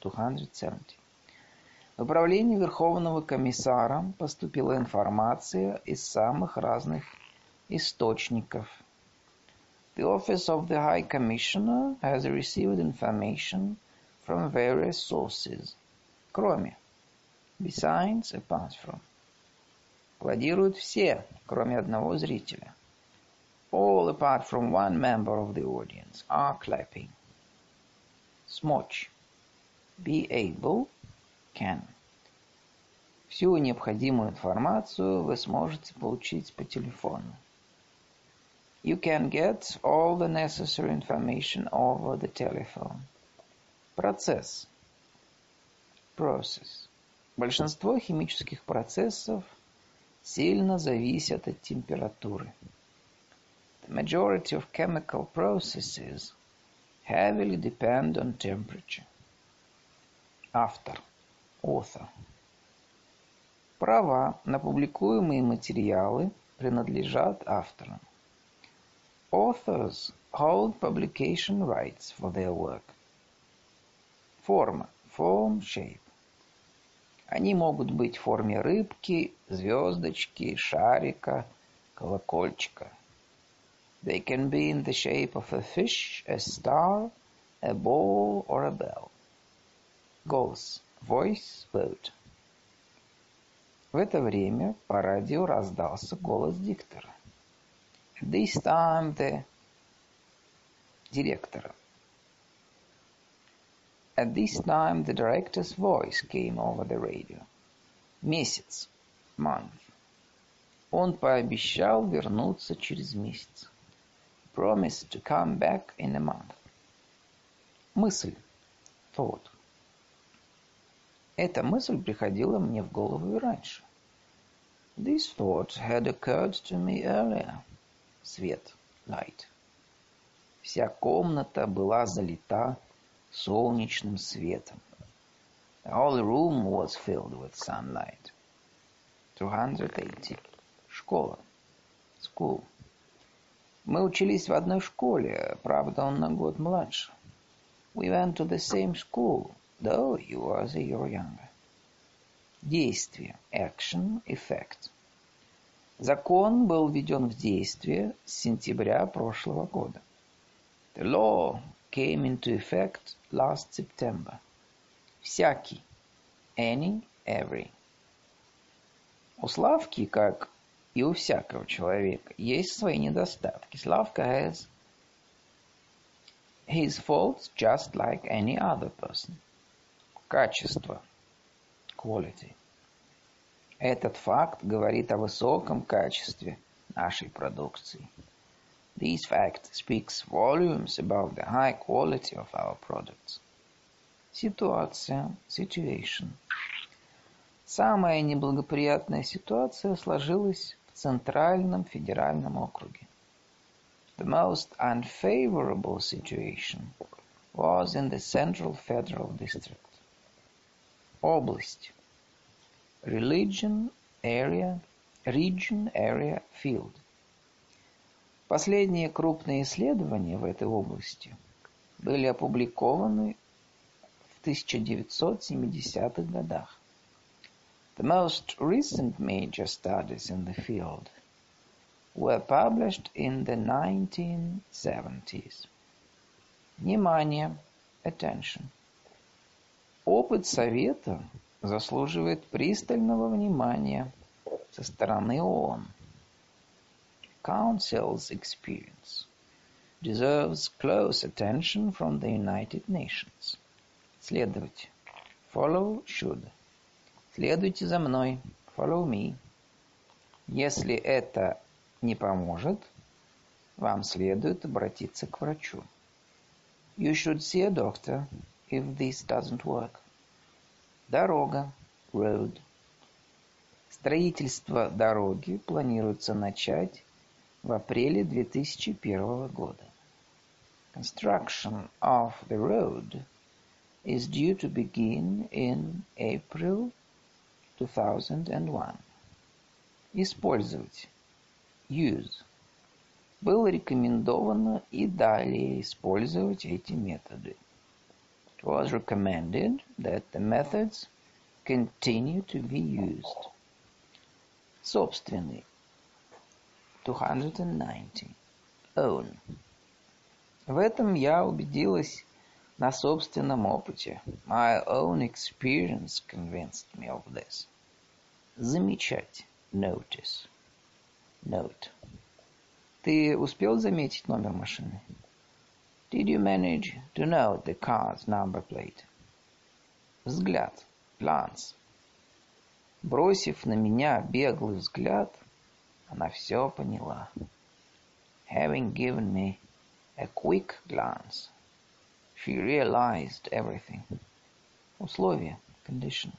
270. В управление Верховного комиссара поступила информация из самых разных источников. The office of the High Commissioner has received information from various sources. Кроме. Besides, apart from. Аплодируют все, кроме одного зрителя. All apart from one member of the audience are clapping. Смочь. Be able. can. Всю необходимую информацию вы сможете получить по телефону. You can get all the necessary information over the telephone. Процесс. Process. Большинство химических процессов сильно зависят от температуры. The majority of chemical processes heavily depend on temperature. Автор. Author. Права на публикуемые материалы принадлежат авторам. Authors hold publication rights for their work. Форма. Form, shape. Они могут быть в форме рыбки, звездочки, шарика, колокольчика. They can be in the shape of a fish, a star, a ball or a bell. Голос. Voice, vote. В это время по радио раздался голос диктора. This time the директора. At this time the director's voice came over the radio. Месяц. Month. Он пообещал вернуться через месяц. Promised to come back in a month. Мысль. Thought. Эта мысль приходила мне в голову и раньше. This thought had occurred to me earlier. Свет. Light. Вся комната была залита солнечным светом. The whole room was filled with sunlight. 280. Школа. School. Мы учились в одной школе, правда, он на год младше. We went to the same school, though he was a year younger. Действие. Action. Effect. Закон был введен в действие с сентября прошлого года. The law came into effect last September. Всякий. Any, every. У Славки, как и у всякого человека, есть свои недостатки. Славка has his faults just like any other person. Качество. Quality. Этот факт говорит о высоком качестве нашей продукции. This fact speaks volumes about the high quality of our products. Ситуация, situation. Самая неблагоприятная ситуация сложилась в Центральном федеральном округе. The most unfavorable situation was in the Central Federal District. Область. Religion, area, region, area, field. Последние крупные исследования в этой области были опубликованы в 1970-х годах. The most recent major studies in the field were published in the 1970s. Внимание, attention. Опыт совета заслуживает пристального внимания со стороны ООН. Council's experience deserves close attention from the United Nations. Следовать. Follow should. Следуйте за мной. Follow me. Если это не поможет, вам следует обратиться к врачу. You should see a doctor if this doesn't work. Дорога. Road. Строительство дороги планируется начать в апреле 2001 года. Construction of the road is due to begin in April 2001. Использовать. Use. Было рекомендовано и далее использовать эти методы. It was recommended that the methods continue to be used. Собственный. 290. Own. В этом я убедилась на собственном опыте. My own experience convinced me of this. Замечать. Notice. Note. Ты успел заметить номер машины? Did you manage to note the car's number plate? Взгляд. glance. Бросив на меня беглый взгляд, она все поняла. Having given me a quick glance, she realized everything. Условие, condition.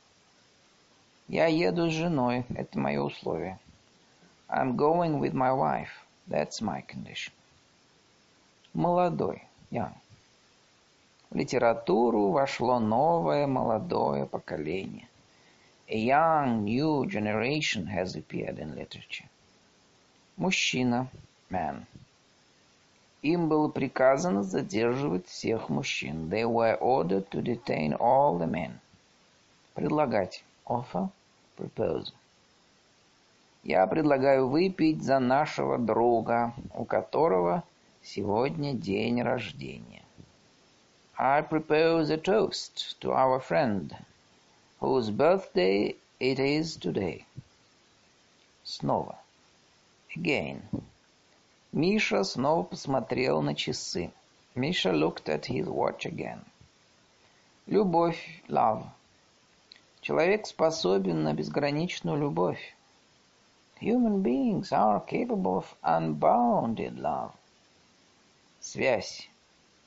Я еду с женой, это мое условие. I'm going with my wife, that's my condition. Молодой, young. В литературу вошло новое молодое поколение. A young new generation has appeared in literature. Мужчина, man. Им было приказано задерживать всех мужчин. They were ordered to detain all the men. Предлагать. Offer. Propose. Я предлагаю выпить за нашего друга, у которого сегодня день рождения. I propose a toast to our friend, whose birthday it is today. Снова. Again. Миша снова посмотрел на часы. Миша looked at his watch again. Любовь, love. Человек способен на безграничную любовь. Human beings are capable of unbounded love. Связь,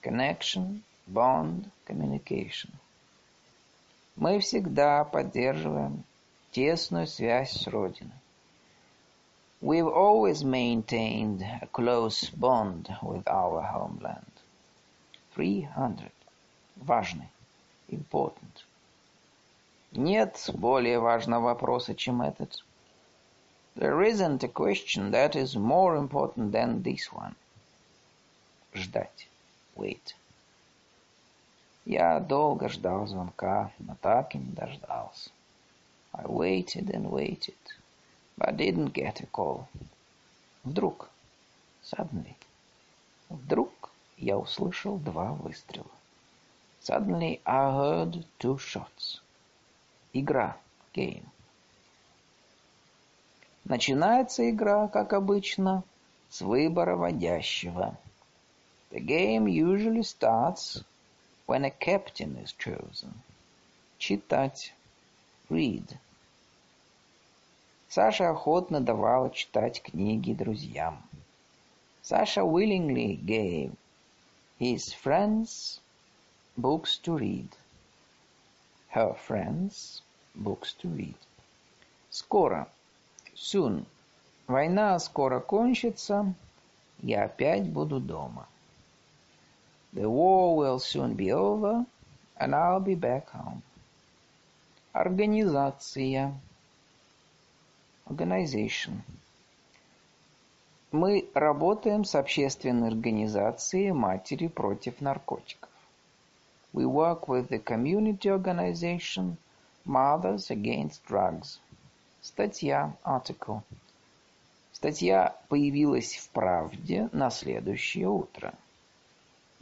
connection, bond, communication. Мы всегда поддерживаем тесную связь с Родиной. We've always maintained a close bond with our homeland. 300. Важный. Important. Нет более важного вопроса, чем этот. There isn't a question that is more important than this one. Ждать. Wait. Я долго ждал звонка, но так и не дождался. I waited and waited, But didn't get a call. Вдруг, suddenly, вдруг я услышал два выстрела. Suddenly I heard two shots. Игра, game. Начинается игра, как обычно, с выбора водящего. The game usually starts when a captain is chosen. Читать. Read. Саша охотно давала читать книги друзьям. Sasha willingly gave his friends books to read. Her friends books to read. Скоро. Soon. Война скоро кончится. Я опять буду дома. The war will soon be over, and I'll be back home. Организация. Organization. Мы работаем с общественной организацией «Матери против наркотиков». We work with the community organization Mothers Against Drugs. Статья, article. Статья появилась в «Правде» на следующее утро.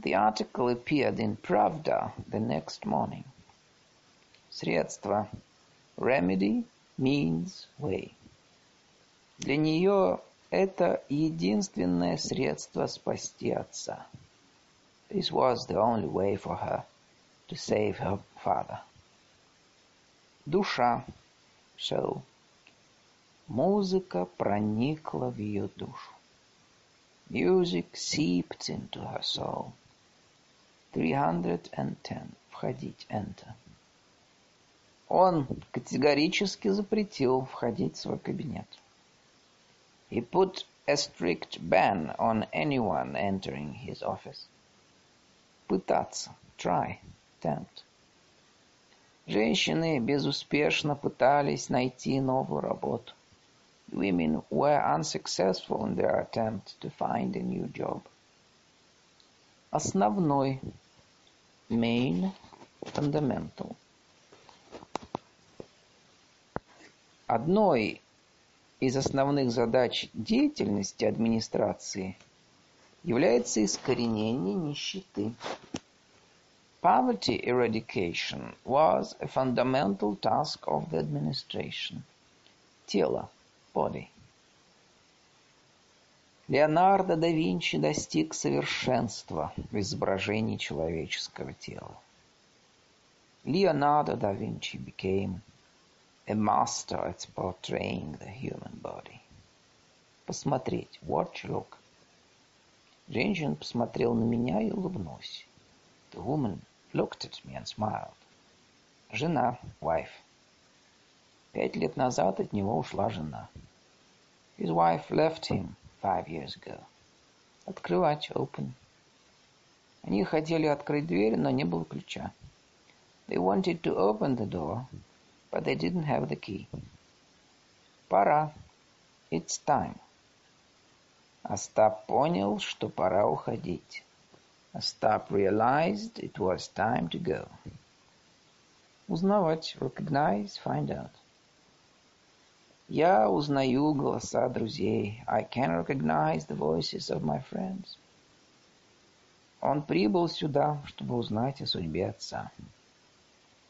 The article appeared in Pravda the next morning. Средство. Remedy means way. Для нее это единственное средство спасти отца. This was the only way for her to save her father. Душа. Soul. Музыка проникла в ее душу. Music seeped into her soul. 310. Входить. Enter. Он категорически запретил входить в свой кабинет. He put a strict ban on anyone entering his office. Пытаться. Try. Tempt. Женщины безуспешно пытались найти новую работу. Women were unsuccessful in their attempt to find a new job. Основной. Main. Fundamental. Одной из основных задач деятельности администрации является искоренение нищеты. Poverty eradication was a fundamental task of the administration. Тело, body. Леонардо да Винчи достиг совершенства в изображении человеческого тела. Leonardo da Vinci became a master at portraying the human body. Посмотреть, watch, look. Женщина посмотрела на меня и улыбнулась. The woman looked at me and smiled. Жена, wife. Пять лет назад от него ушла жена. His wife left him five years ago. Открывать, open. Они хотели открыть дверь, но не было ключа. They wanted to open the door, but they didn't have the key. Пора. It's time. Остап понял, что пора уходить. Остап realized it was time to go. Узнавать, recognize, find out. Я узнаю голоса друзей. I can recognize the voices of my friends. Он прибыл сюда, чтобы узнать о судьбе отца.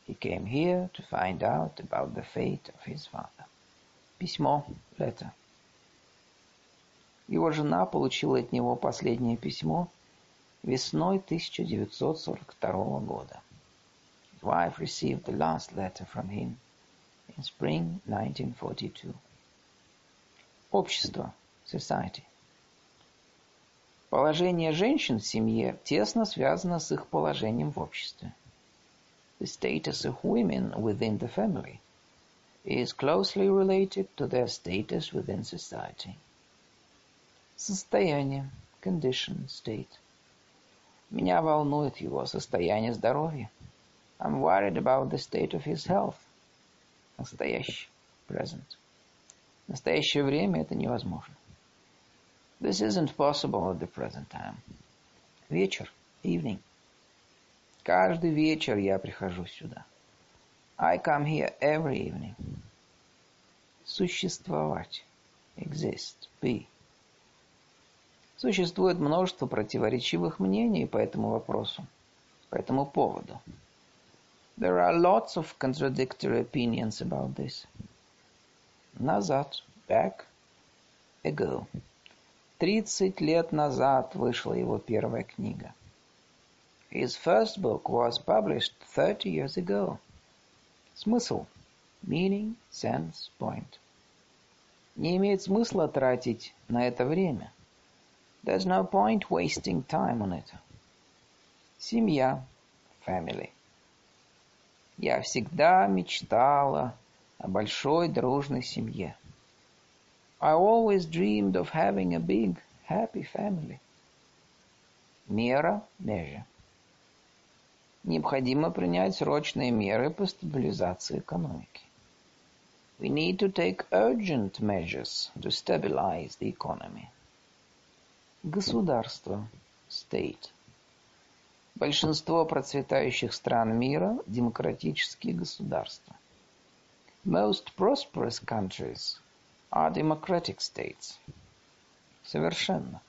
He came here to find out about the fate of his father. Письмо, letter. Его жена получила от него последнее письмо весной 1942 года. His wife received the last letter from him in spring 1942. Общество, society. Положение женщин в семье тесно связано с их положением в обществе. The status of women within the family is closely related to their status within society. Состояние, condition, state. Меня волнует его состояние здоровья. I'm worried about the state of his health. Настоящий. Present. настоящее время это невозможно. This isn't possible at the present time. Вечер. Evening. Каждый вечер я прихожу сюда. I come here every evening. Существовать. Exist. Be. Существует множество противоречивых мнений по этому вопросу, по этому поводу. There are lots of contradictory opinions about this. Назад. Back. Ago. Тридцать лет назад вышла его первая книга. His first book was published thirty years ago. Смысл. Meaning, sense, point. Не имеет смысла тратить на это время. There's no point wasting time on it. Семья. Family. Я всегда мечтала о большой дружной семье. I always dreamed of having a big, happy family. Мера, measure. Необходимо принять срочные меры по стабилизации экономики. We need to take urgent measures to stabilize the economy. Государство, state. Большинство процветающих стран мира – демократические государства. Most prosperous countries are democratic states. Совершенно.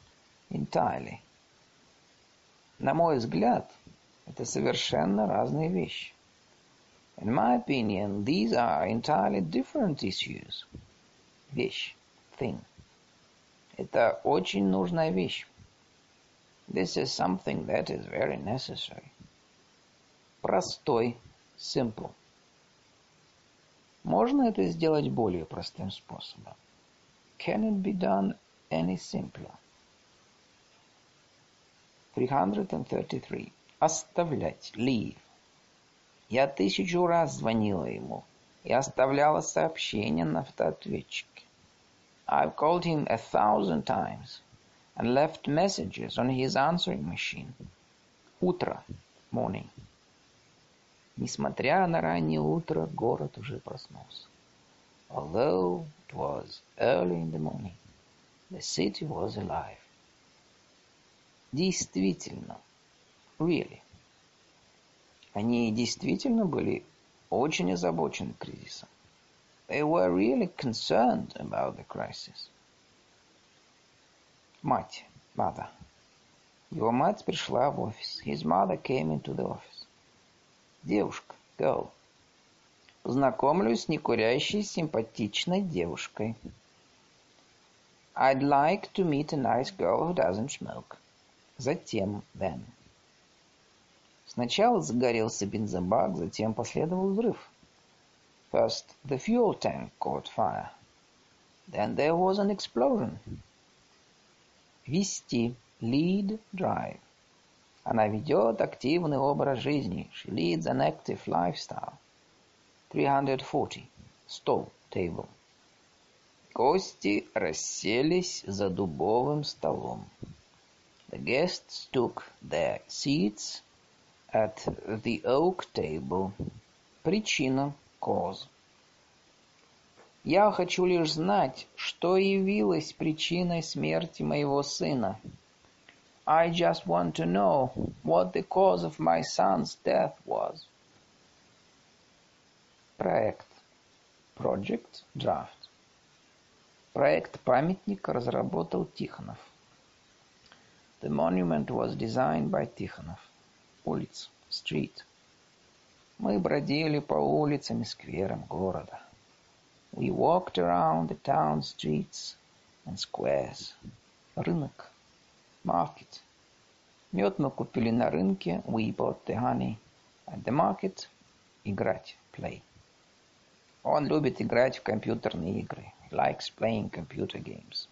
Entirely. На мой взгляд, это совершенно разные вещи. In my opinion, these are entirely different issues. Вещь. Thing. Это очень нужная вещь. This is something that is very necessary. Простой, simple. Можно это сделать более простым способом? Can it be done any simpler? 333. Оставлять. Leave. Я тысячу раз звонила ему и оставляла сообщения на автоответчике. I've called him a thousand times and left messages on his answering machine. Утро, morning. Несмотря на раннее утро, город уже проснулся. Although it was early in the morning, the city was alive. Действительно, really. Они действительно были очень озабочены кризисом. They were really concerned about the crisis. Мать, mother. Его мать пришла в офис. His mother came into the office. Девушка, girl. Познакомлюсь с некурящей симпатичной девушкой. I'd like to meet a nice girl who doesn't smoke. Затем, then. Сначала загорелся бензобак, затем последовал взрыв. First, the fuel tank caught fire. Then there was an explosion. Вести. Lead, drive. Она ведет активный образ жизни. She leads an active lifestyle. 340. Стол, table. Гости расселись за дубовым столом. The guests took their seats at the oak table. Причина, cause. Я хочу лишь знать, что явилось причиной смерти моего сына. I just want to know what the cause of my son's death was. Проект. Project, draft. Проект памятника разработал Тихонов. The monument was designed by Тихонов. Улиц, street. Мы бродили по улицам и скверам города. We walked around the town streets and squares. Рынок, market. Мед мы купили на рынке. We bought the honey at the market. Играть, play. Он любит играть в компьютерные игры. He likes playing computer games.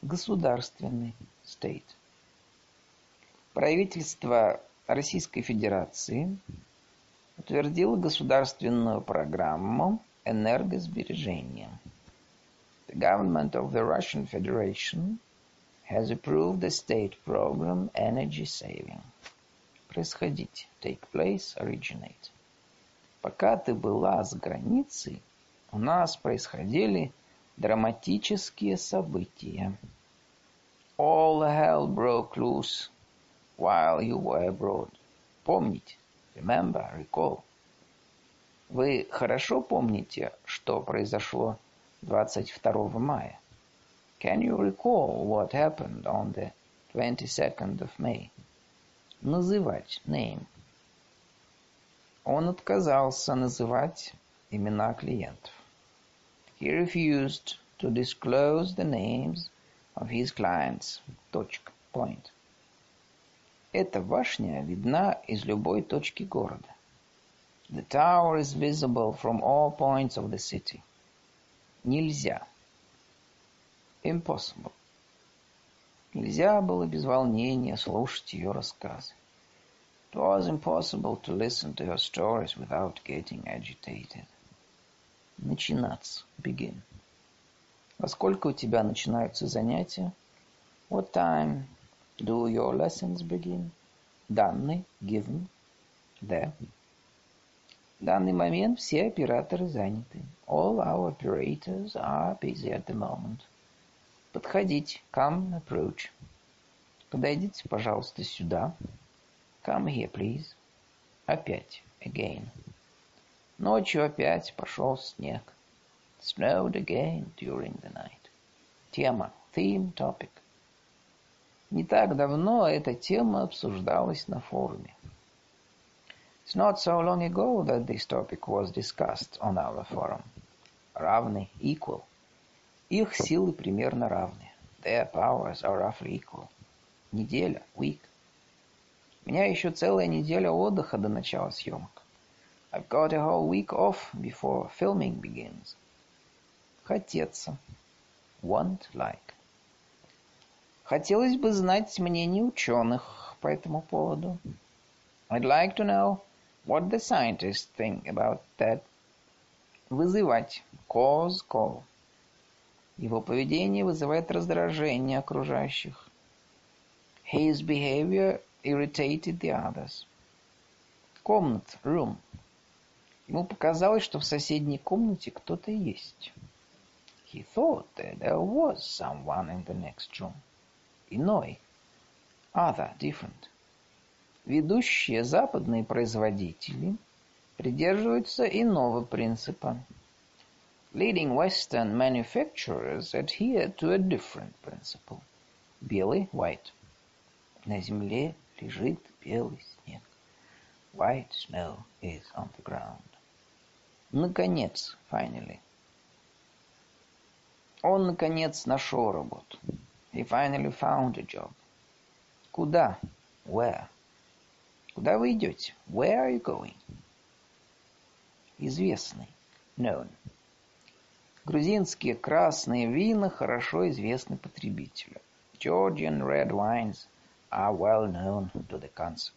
Государственный, state. Правительство Российской Федерации утвердило государственную программу энергосбережения. The government of the Russian Federation has approved the state program Energy Saving. Происходить. Take place, originate. Пока ты была за границей, у нас происходили драматические события. All hell broke loose while you were abroad. Помнить. Remember, recall. Вы хорошо помните, что произошло 22 мая? Can you recall what happened on the 22nd of May? Называть. Name. Он отказался называть имена клиентов. He refused to disclose the names of his clients. Точка. Point. Эта башня видна из любой точки города. The tower is visible from all points of the city. Нельзя. Impossible. Нельзя было без волнения слушать ее рассказы. It was impossible to listen to her stories without getting agitated. Начинаться. Begin. Во сколько у тебя начинаются занятия? What time do your lessons begin? Данный. Given. There. В данный момент все операторы заняты. All our operators are busy at the moment. Подходить. Come, approach. Подойдите, пожалуйста, сюда. Come here, please. Опять. Again. Ночью опять пошел снег. Snowed again during the night. Тема. Theme, topic. Не так давно эта тема обсуждалась на форуме. It's not so long ago that this topic was discussed on our forum. Равны, equal. Их силы примерно равны. Their powers are roughly equal. Неделя, week. У меня еще целая неделя отдыха до начала съемок. I've got a whole week off before filming begins. Хотеться. Want, like. Хотелось бы знать мнение ученых по этому поводу. I'd like to know what the scientists think about that. Вызывать. Cause, call. Его поведение вызывает раздражение окружающих. His behavior irritated the others. Комната, room. Ему показалось, что в соседней комнате кто-то есть. He thought that there was someone in the next room. Иной. Other, different. Ведущие западные производители придерживаются иного принципа. Leading Western manufacturers adhere to a different principle. Белый, white. На земле лежит белый снег. White snow is on the ground. Наконец, finally. Он, наконец, нашел работу. He finally found a job. Куда? Where? Куда вы идете? Where are you going? Известный. Known. Грузинские красные вина хорошо известны потребителю. Georgian red wines are well known to the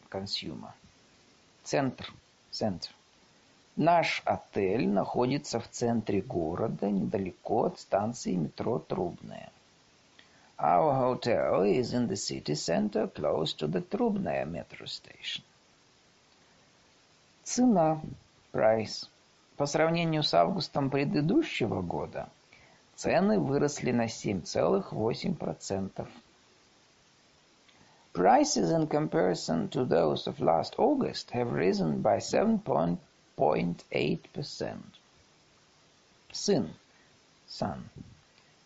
consumer. Центр. Центр. Наш отель находится в центре города, недалеко от станции метро Трубная. Our hotel is in the city center, close to the Trubная metro station. Цена. Price. По сравнению с августом предыдущего года цены выросли на 7,8%. Prices in comparison to those of last August have risen by 7.8%. Сын. Son.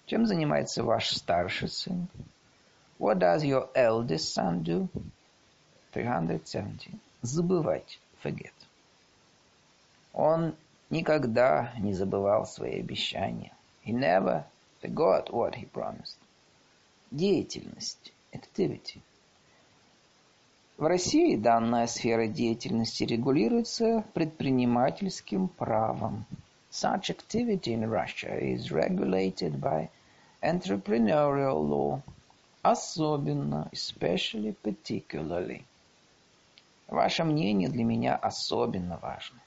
Чем занимается ваш старший сын? What does your eldest son do? 370. Забывать. Forget. Он никогда не забывал свои обещания. He never forgot what he promised. Деятельность. Activity. В России данная сфера деятельности регулируется предпринимательским правом. Such activity in Russia is regulated by entrepreneurial law. Особенно, especially, particularly. Ваше мнение для меня особенно важно.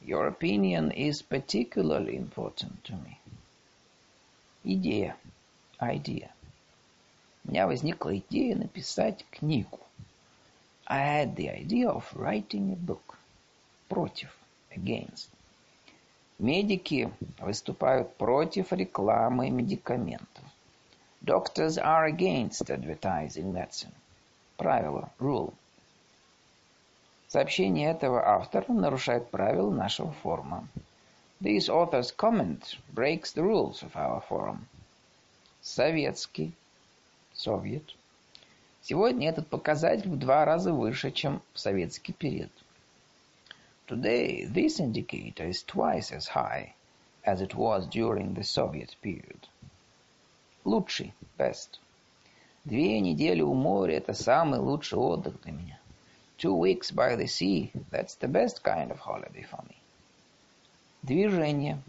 Your opinion is particularly important to me. Идея. Idea. У меня возникла идея написать книгу. I had the idea of writing a book. Против. Against. Медики выступают против рекламы медикаментов. Doctors are against advertising medicine. Правило. Rule. Сообщение этого автора нарушает правила нашего форума. This author's comment breaks the rules of our forum. Советский. Soviet. Сегодня этот показатель в два раза выше, чем в советский период. Today, this indicator is twice as high as it was during the Soviet period. Лучший. Best. Две недели у моря – это самый лучший отдых для меня. Two weeks by the sea, that's the best kind of holiday for me. Движение.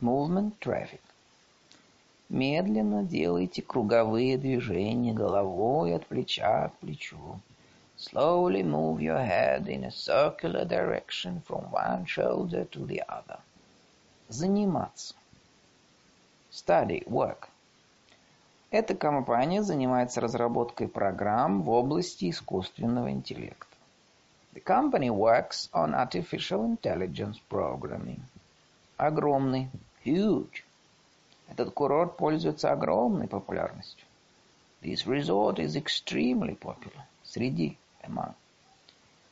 Movement, traffic. Медленно делайте круговые движения головой от плеча к плечу. Slowly move your head in a circular direction from one shoulder to the other. Заниматься. Study, work. Эта компания занимается разработкой программ в области искусственного интеллекта. The company works on artificial intelligence programming. Огромный. Huge. Этот курорт пользуется огромной популярностью. This resort is extremely popular. Среди, among.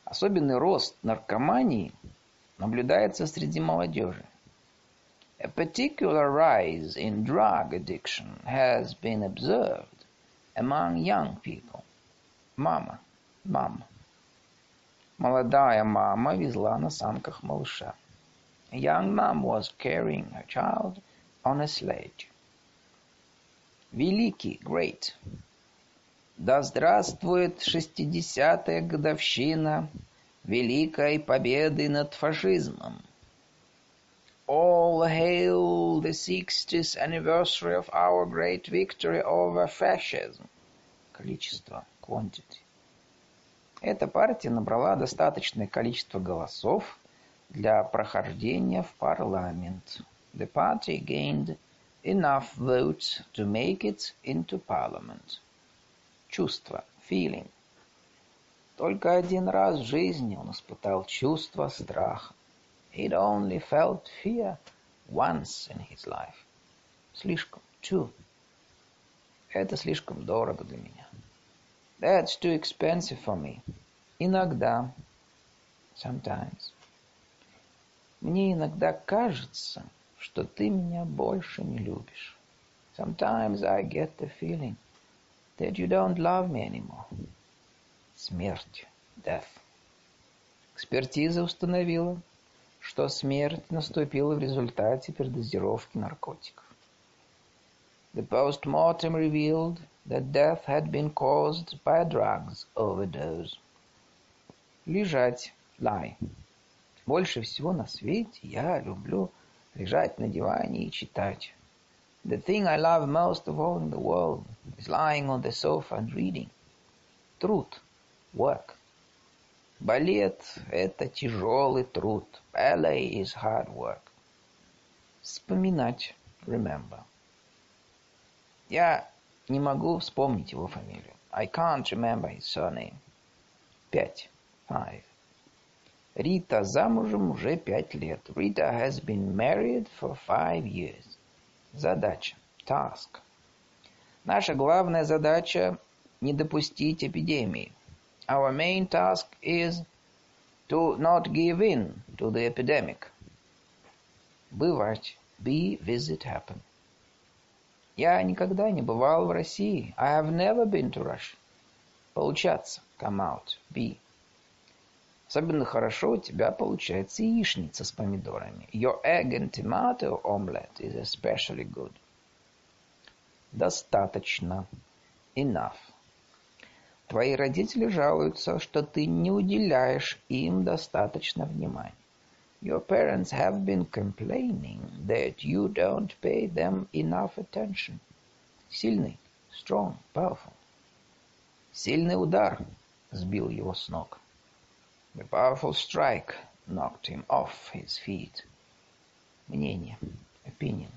Особенный рост наркомании наблюдается среди молодежи. A particular rise in drug addiction has been observed among young people. Мама, мама. Молодая мама везла на санках малыша. A young mom was carrying her child on a sledge. Великий, great. Да здравствует шестидесятая годовщина Великой Победы над фашизмом. All hail the 60th anniversary of our great victory over fascism. Количество, quantity. Эта партия набрала достаточное количество голосов для прохождения в парламент. The party gained enough votes to make it into parliament. Чувство, feeling. Только один раз в жизни он испытал чувство страха. He'd only felt fear once in his life. Слишком, too. Это слишком дорого для меня. That's too expensive for me. Иногда. Sometimes. Мне иногда кажется, что ты меня больше не любишь. Sometimes I get the feeling that you don't love me anymore. Смерть. Death. Экспертиза установила, что смерть наступила в результате передозировки наркотиков. The post-mortem revealed that death had been caused by a drugs overdose. Лежать. Lie. Больше всего на свете я люблю лежать на диване и читать. The thing I love most of all in the world is lying on the sofa and reading. Труд. Work. Балет — это тяжелый труд. Ballet is hard work. Вспоминать. Remember. Я не могу вспомнить его фамилию. I can't remember his surname. Пять. Five. Рита замужем уже пять лет. Rita has been married for five years. Задача. Task. Наша главная задача – не допустить эпидемии. Our main task is to not give in to the epidemic. Бывать. Be, visit, happen. Я никогда не бывал в России. I have never been to Russia. Получаться. Come out. Be. Особенно хорошо у тебя получается яичница с помидорами. Your egg and tomato omelette is especially good. Достаточно. Enough. Твои родители жалуются, что ты не уделяешь им достаточно внимания. Your parents have been complaining that you don't pay them enough attention. Сильный. Strong. Powerful. Сильный удар сбил его с ног. The powerful strike knocked him off his feet. Мнение. Opinion.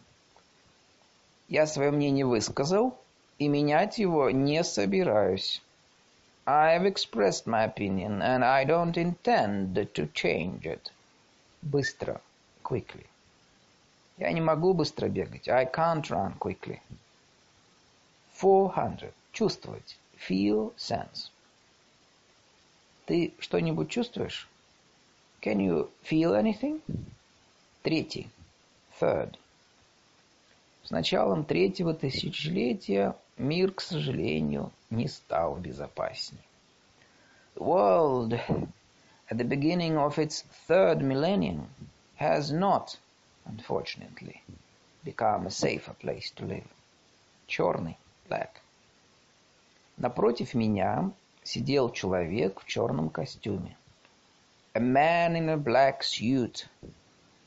Я свое мнение высказал и менять его не собираюсь. I have expressed my opinion and I don't intend to change it. Быстро. Quickly. Я не могу быстро бегать. I can't run quickly. Four hundred. Чувствовать. Feel, sense. Ты что-нибудь чувствуешь? Can you feel anything? Третий. Third. С началом третьего тысячелетия мир, к сожалению, не стал безопаснее. The world, at the beginning of its third millennium, has not, unfortunately, become a safer place to live. Черный, black. Напротив меня сидел человек в черном костюме. A man in a black suit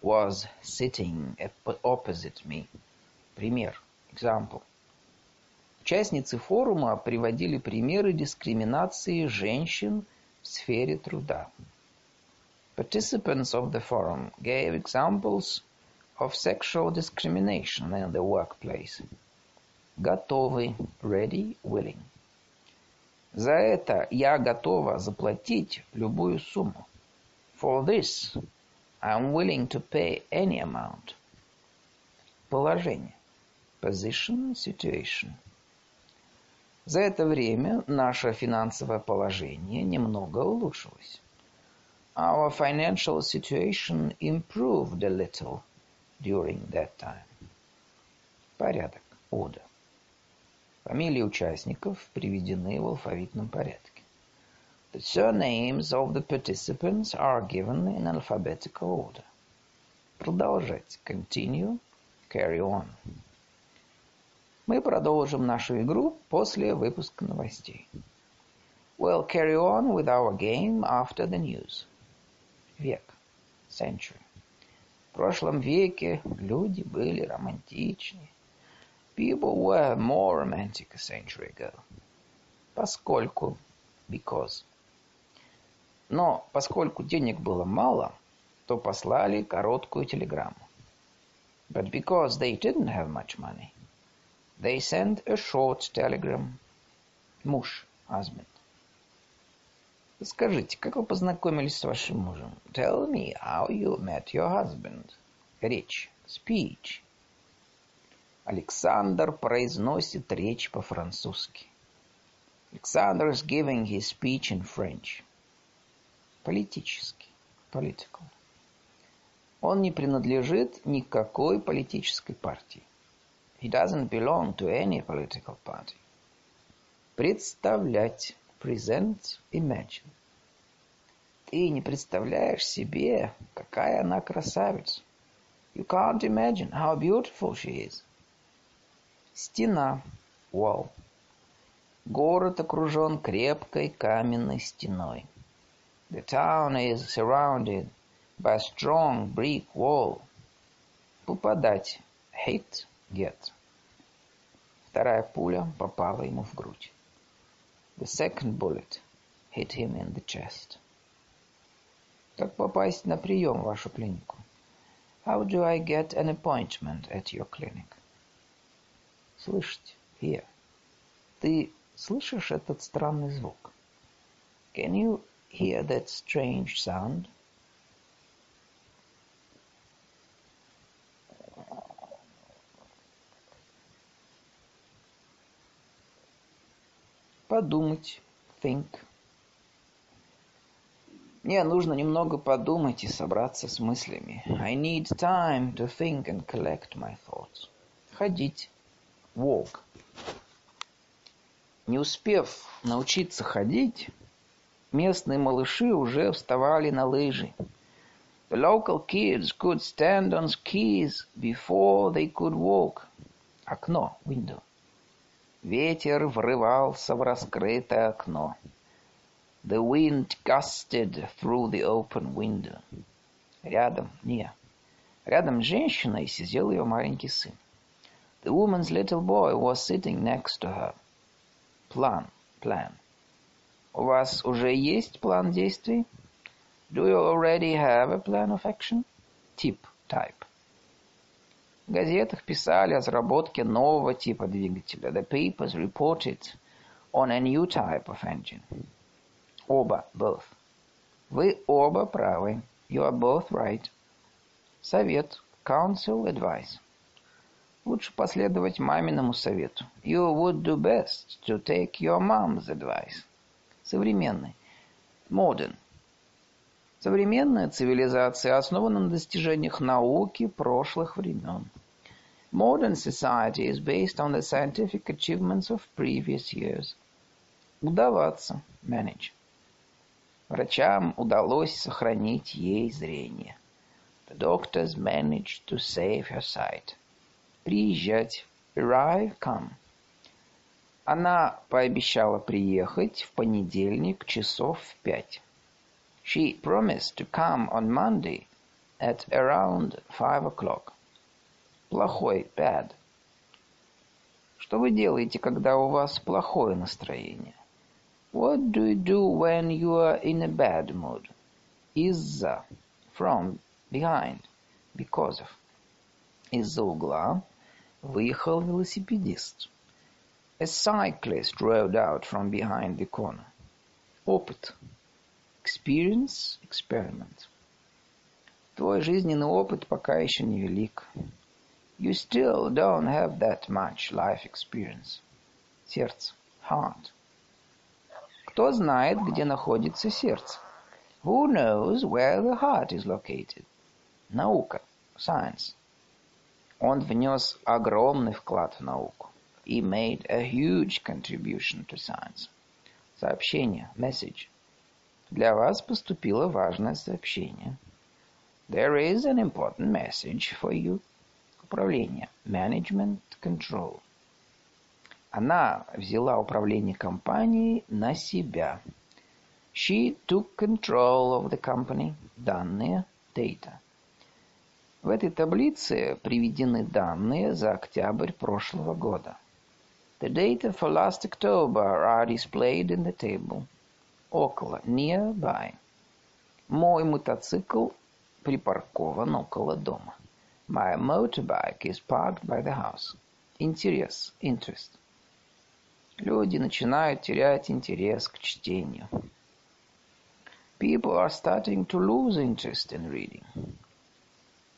was sitting opposite me. Пример. Example. Участницы форума приводили примеры дискриминации женщин в сфере труда. Participants of the forum gave examples of sexual discrimination in the workplace. Готовы. Ready, willing. За это я готова заплатить любую сумму. For this, I'm willing to pay any amount. Положение. Position, situation. За это время наше финансовое положение немного улучшилось. Our financial situation improved a little during that time. Порядок. Order. Фамилии участников приведены в алфавитном порядке. The surnames of the participants are given in alphabetical order. Продолжать. Continue. Carry on. Мы продолжим нашу игру после выпуска новостей. We'll carry on with our game after the news. Век. Century. В прошлом веке люди были романтичнее. People were more romantic a century ago. Поскольку, because. Но поскольку денег было мало, то послали короткую телеграмму. But because they didn't have much money, they sent a short telegram. Муж, husband. Скажите, как вы познакомились с вашим мужем? Tell me how you met your husband. Речь, speech. Александр произносит речь по-французски. Alexander is giving his speech in French. Политический. Political. Он не принадлежит никакой политической партии. He doesn't belong to any political party. Представлять. Present. Imagine. Ты не представляешь себе, какая она красавица. You can't imagine how beautiful she is. Стена. Wall. Город окружен крепкой каменной стеной. The town is surrounded by a strong brick wall. Попадать. Hit. Get. Вторая пуля попала ему в грудь. The second bullet hit him in the chest. Как попасть на прием в вашу клинику? How do I get an appointment at your clinic? Слышать. Hear. Ты слышишь этот странный звук? Can you hear that strange sound? Подумать. Think. Мне нужно немного подумать и собраться с мыслями. I need time to think and collect my thoughts. Ходить. Walk. Не успев научиться ходить, местные малыши уже вставали на лыжи. The local kids could stand on skis before they could walk. Окно. Window. Ветер врывался в раскрытое окно. The wind gusted through the open window. Рядом, не. Рядом с женщиной сидел ее маленький сын. The woman's little boy was sitting next to her. План, plan. У вас уже есть план действий? Do you already have a plan of action? Тип, type. В газетах писали о разработке нового типа двигателя. The papers reported on a new type of engine. Оба, both. Вы оба правы. You are both right. Совет, counsel, advice. Лучше последовать маминому совету. You would do best to take your mom's advice. Современный. Modern. Современная цивилизация основана на достижениях науки прошлых времен. Modern society is based on the scientific achievements of previous years. Удаваться. Manage. Врачам удалось сохранить ей зрение. The doctors managed to save her sight. Приезжать. Arrive, come. Она пообещала приехать в понедельник часов в пять. She promised to come on Monday at around five o'clock. Плохой, bad. Что вы делаете, когда у вас плохое настроение? What do you do when you are in a bad mood? Из-за, from, behind, because of. Из-за угла выехал велосипедист. A cyclist rode out from behind the corner. Опыт. Experience, experiment. Твой жизненный опыт пока еще невелик. You still don't have that much life experience. Сердце. Heart. Кто знает, где находится сердце? Who knows where the heart is located? Наука. Science. Он внес огромный вклад в науку. He made a huge contribution to science. Сообщение. Message. Для вас поступило важное сообщение. There is an important message for you. Управление. Management control. Она взяла управление компанией на себя. She took control of the company. Данные. Data. В этой таблице приведены данные за октябрь прошлого года. The data for last October are displayed in the table. Около. Nearby. Мой мотоцикл припаркован около дома. My motorbike is parked by the house. Интерес, interest. Люди начинают терять интерес к чтению. People are starting to lose interest in reading.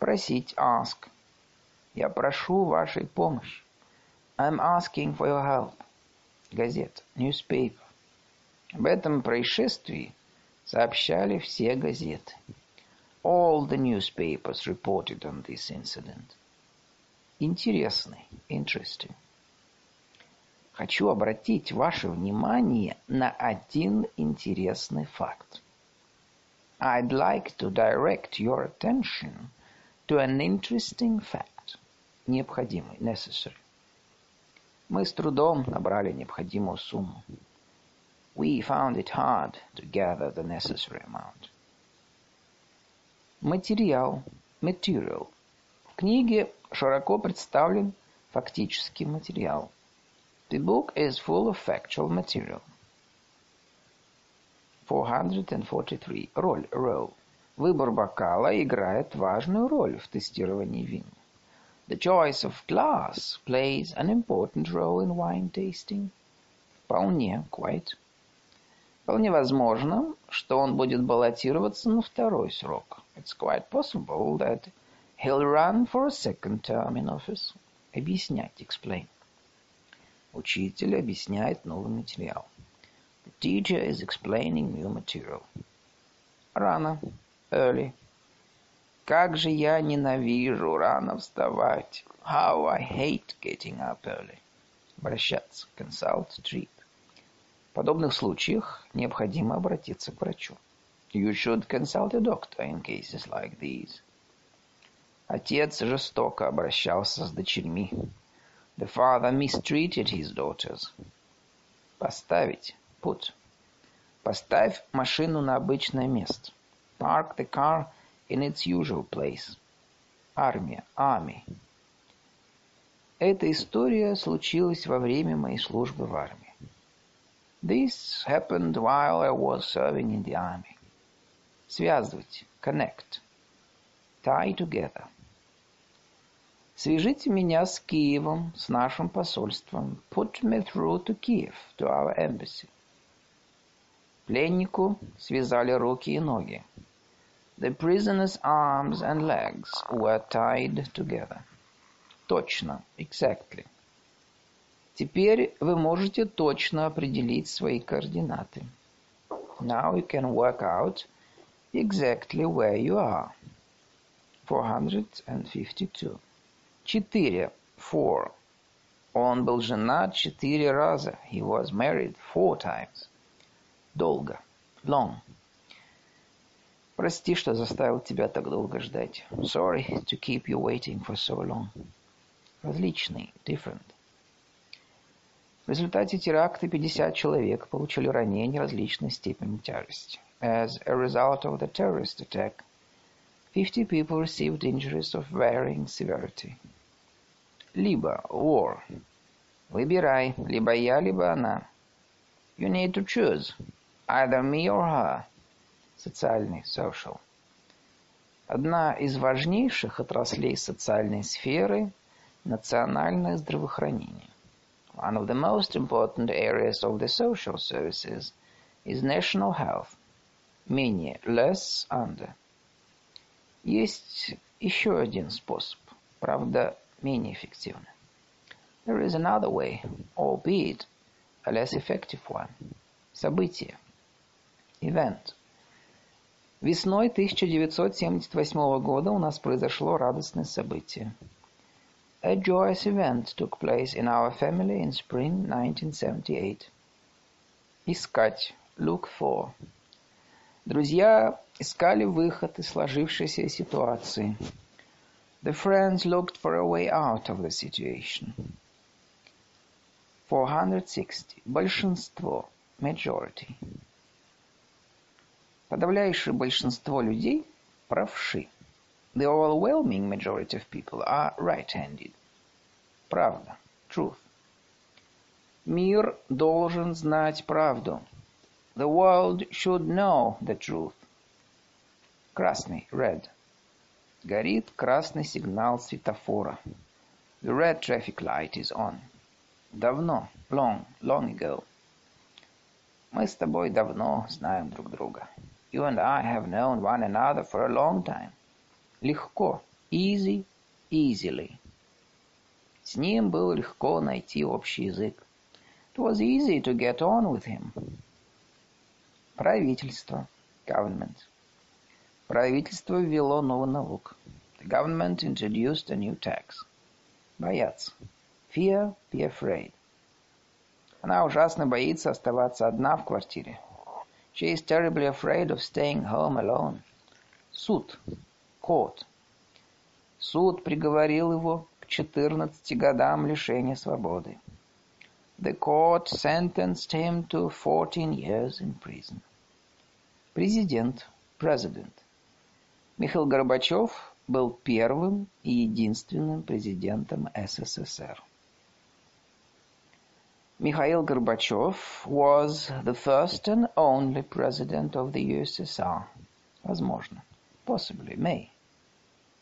Просить, ask. Я прошу вашей помощи. I'm asking for your help. Газета, newspaper. Об этом происшествии сообщали все газеты. All the newspapers reported on this incident. Интересный, interesting. Хочу обратить ваше внимание на один интересный факт. I'd like to direct your attention to an interesting fact. Необходимый, necessary. Мы с трудом набрали необходимую сумму. We found it hard to gather the necessary amount. Материал. Material. В книге широко представлен фактический материал. The book is full of factual material. 443. Роль. Role. Выбор бокала играет важную роль в тестировании вин. The choice of glass plays an important role in wine tasting. Вполне, quite. Вполне возможно, что он будет баллотироваться на второй срок. It's quite possible that he'll run for a second term in office. Объяснять, explain. Учитель объясняет новый материал. The teacher is explaining new material. Рано, early. Как же я ненавижу рано вставать. How I hate getting up early. Обращаться, consult, treat. В подобных случаях необходимо обратиться к врачу. You should consult a doctor in cases like these. Отец жестоко обращался с дочерьми. The father mistreated his daughters. Поставить. Put. Поставь машину на обычное место. Park the car in its usual place. Армия. Army. Эта история случилась во время моей службы в армии. This happened while I was serving in the army. Связывать. Connect. Tie together. Свяжите меня с Киевом, с нашим посольством. Put me through to Kiev, to our embassy. Пленнику связали руки и ноги. The prisoner's arms and legs were tied together. Точно, exactly. Теперь вы можете точно определить свои координаты. Now you can work out exactly where you are. 452. Четыре. Four. Он был женат четыре раза. He was married four times. Долго. Long. Прости, что заставил тебя так долго ждать. Sorry to keep you waiting for so long. Различный. Different. В результате теракта 50 человек получили ранения различной степени тяжести. As a result of the terrorist attack, 50 people received injuries of varying severity. Либо war. Выбирай, либо я, либо она. You need to choose, either me or her. Социальный, social. Одна из важнейших отраслей социальной сферы – национальное здравоохранение. One of the most important areas of the social services is national health. Менее, less, under. Есть еще один способ, правда, менее эффективный. There is another way, albeit a less effective one. Событие. Event. Весной 1978 года у нас произошло радостное событие. A joyous event took place in our family in spring 1978. Искать. Look for. Друзья искали выход из сложившейся ситуации. The friends looked for a way out of the situation. 460. Большинство. Majority. Подавляющее большинство людей правши. The overwhelming majority of people are right-handed. Правда. Truth. Мир должен знать правду. The world should know the truth. Красный, red. Горит красный сигнал светофора. The red traffic light is on. Давно, long, long ago. Мы с тобой давно знаем друг друга. You and I have known one another for a long time. Легко, easy, easily. С ним было легко найти общий язык. It was easy to get on with him. Правительство. Government. Правительство ввело новый налог. The government introduced a new tax. Бояться. Fear, be afraid. Она ужасно боится оставаться одна в квартире. She is terribly afraid of staying home alone. Суд. Court. Суд приговорил его к 14 годам лишения свободы. The court sentenced him to 14 years in prison. Президент, president. Михаил Горбачев был первым и единственным президентом СССР. Mikhail Gorbachev was the first and only president of the USSR. Возможно. Possibly, may.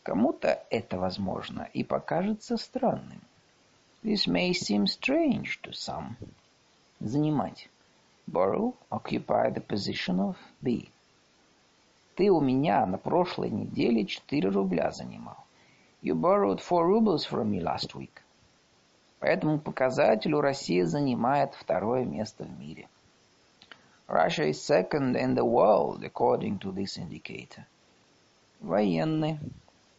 Кому-то это возможно и покажется странным. This may seem strange to some. Занимать. Borrow, occupy the position of be. Ты у меня на прошлой неделе 4 рубля занимал. You borrowed 4 rubles from me last week. По этому показателю Россия занимает второе место в мире. Russia is second in the world, according to this indicator. Военный.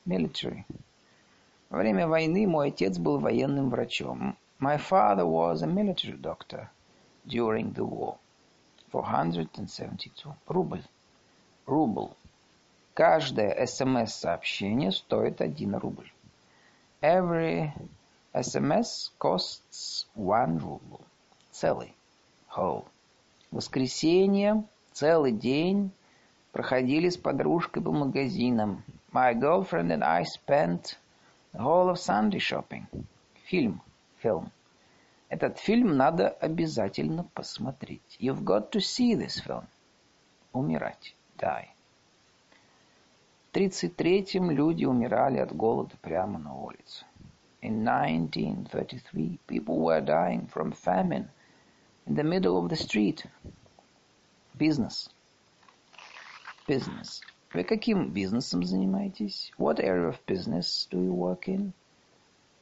Military. Во время войны мой отец был военным врачом. My father was a military doctor during the war. 472. Рубль. Рубль. Каждое СМС-сообщение стоит один рубль. Every SMS costs one ruble. Целый. Whole. Воскресенье, целый день проходили с подружкой по магазинам. My girlfriend and I spent the whole of Sunday shopping. Фильм. Film. Этот фильм надо обязательно посмотреть. You've got to see this film. Умирать. Die. В 33-м люди умирали от голода прямо на улице. In 1933, people were dying from famine in the middle of the street. Business. Business. Вы каким бизнесом занимаетесь? What area of business do you work in?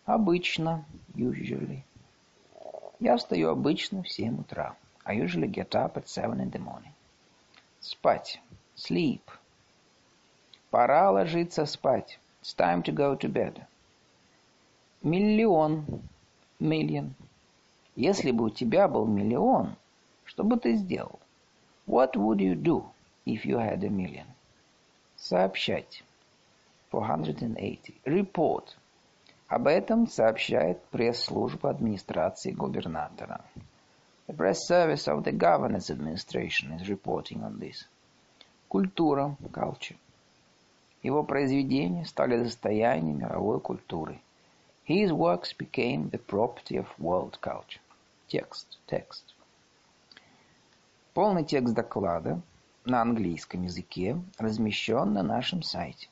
Обычно, usually. Я встаю обычно в 7 утра. I usually get up at 7 in the morning. Спать. Sleep. Пора ложиться спать. It's time to go to bed. Миллион. Million. Если бы у тебя был миллион, что бы ты сделал? What would you do if you had a million? Сообщать. 480. Report. Об этом сообщает пресс-служба администрации губернатора. The press service of the governor's administration is reporting on this. Культура, culture. Его произведения стали достоянием мировой культуры. His works became the property of world culture. Текст, текст. Полный текст доклада на английском языке размещен на нашем сайте.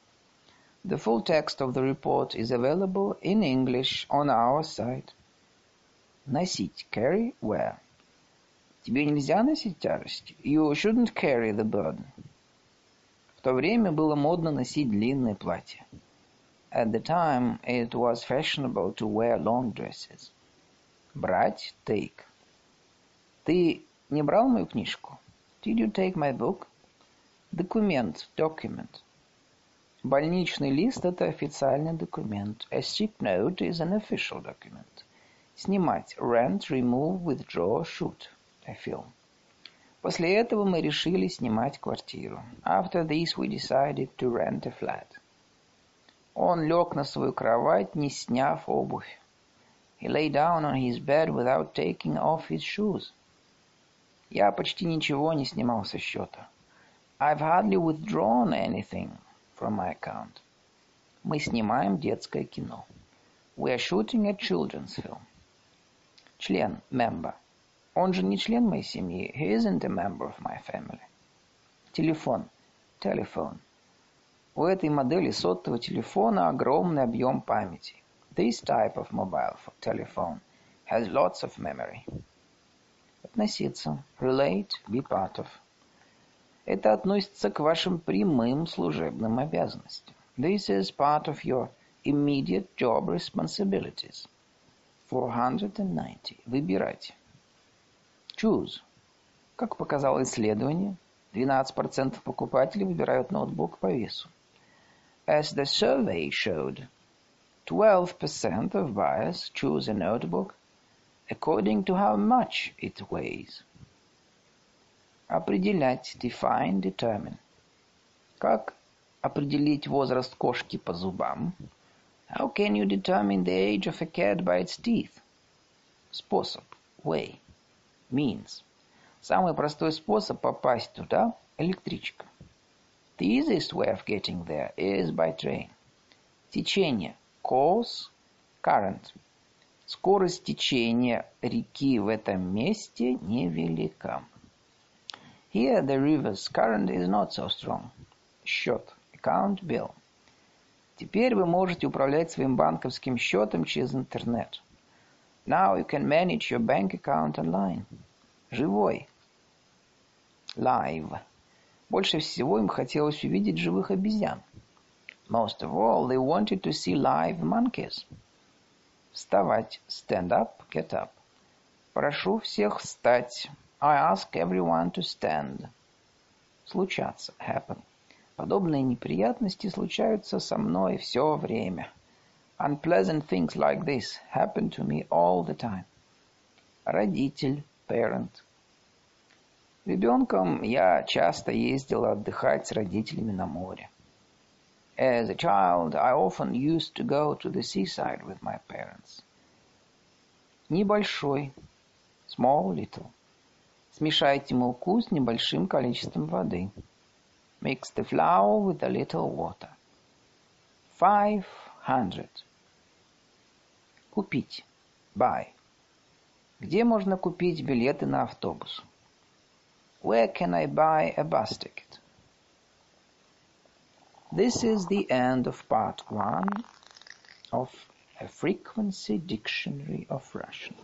The full text of the report is available in English on our site. Носить. Carry, wear. Тебе нельзя носить тяжести. You shouldn't carry the burden. В то время было модно носить длинные платья. At the time, it was fashionable to wear long dresses. Брать. Take. Ты не брал мою книжку? Did you take my book? Документ, document. Больничный лист – это официальный документ. A sick note is an official document. Снимать. Rent, remove, withdraw, shoot. A film. После этого мы решили снимать квартиру. After this we decided to rent a flat. Он лег на свою кровать, не сняв обувь. He lay down on his bed without taking off his shoes. Я почти ничего не снимал со счета. I've hardly withdrawn anything from my account. Мы снимаем детское кино. We are shooting a children's film. Член, member. Он же не член моей семьи. He isn't a member of my family. Телефон, telephone. У этой модели сотового телефона огромный объем памяти. This type of mobile telephone has lots of memory. Относиться. Relate. Be part of. Это относится к вашим прямым служебным обязанностям. This is part of your immediate job responsibilities. 490. Выбирать. Choose. Как показало исследование, 12% покупателей выбирают ноутбук по весу. As the survey showed, 12% of buyers choose a notebook according to how much it weighs. Определять, define, determine. Как определить возраст кошки по зубам? How can you determine the age of a cat by its teeth? Способ, way. Means. Самый простой способ попасть туда – электричка. The easiest way of getting there is by train. Течение – course, current. Скорость течения реки в этом месте невелика. Here the river's current is not so strong. Счет – account bill. Теперь вы можете управлять своим банковским счетом через интернет. Now you can manage your bank account online. Живой. Live. Больше всего им хотелось увидеть живых обезьян. Most of all, they wanted to see live monkeys. Вставать. Stand up, get up. Прошу всех встать. I ask everyone to stand. Случаться. Happen. Подобные неприятности случаются со мной все время. Unpleasant things like this happen to me all the time. Родитель. Parent. Ребенком я часто ездил отдыхать с родителями на море. As a child, I often used to go to the seaside with my parents. Небольшой. Small, little. Смешайте муку с небольшим количеством воды. Mix the flour with a little water. Five hundred. Купить. Buy. Где можно купить билеты на автобус? Where can I buy a bus ticket? This is the end of part one of a frequency dictionary of Russian.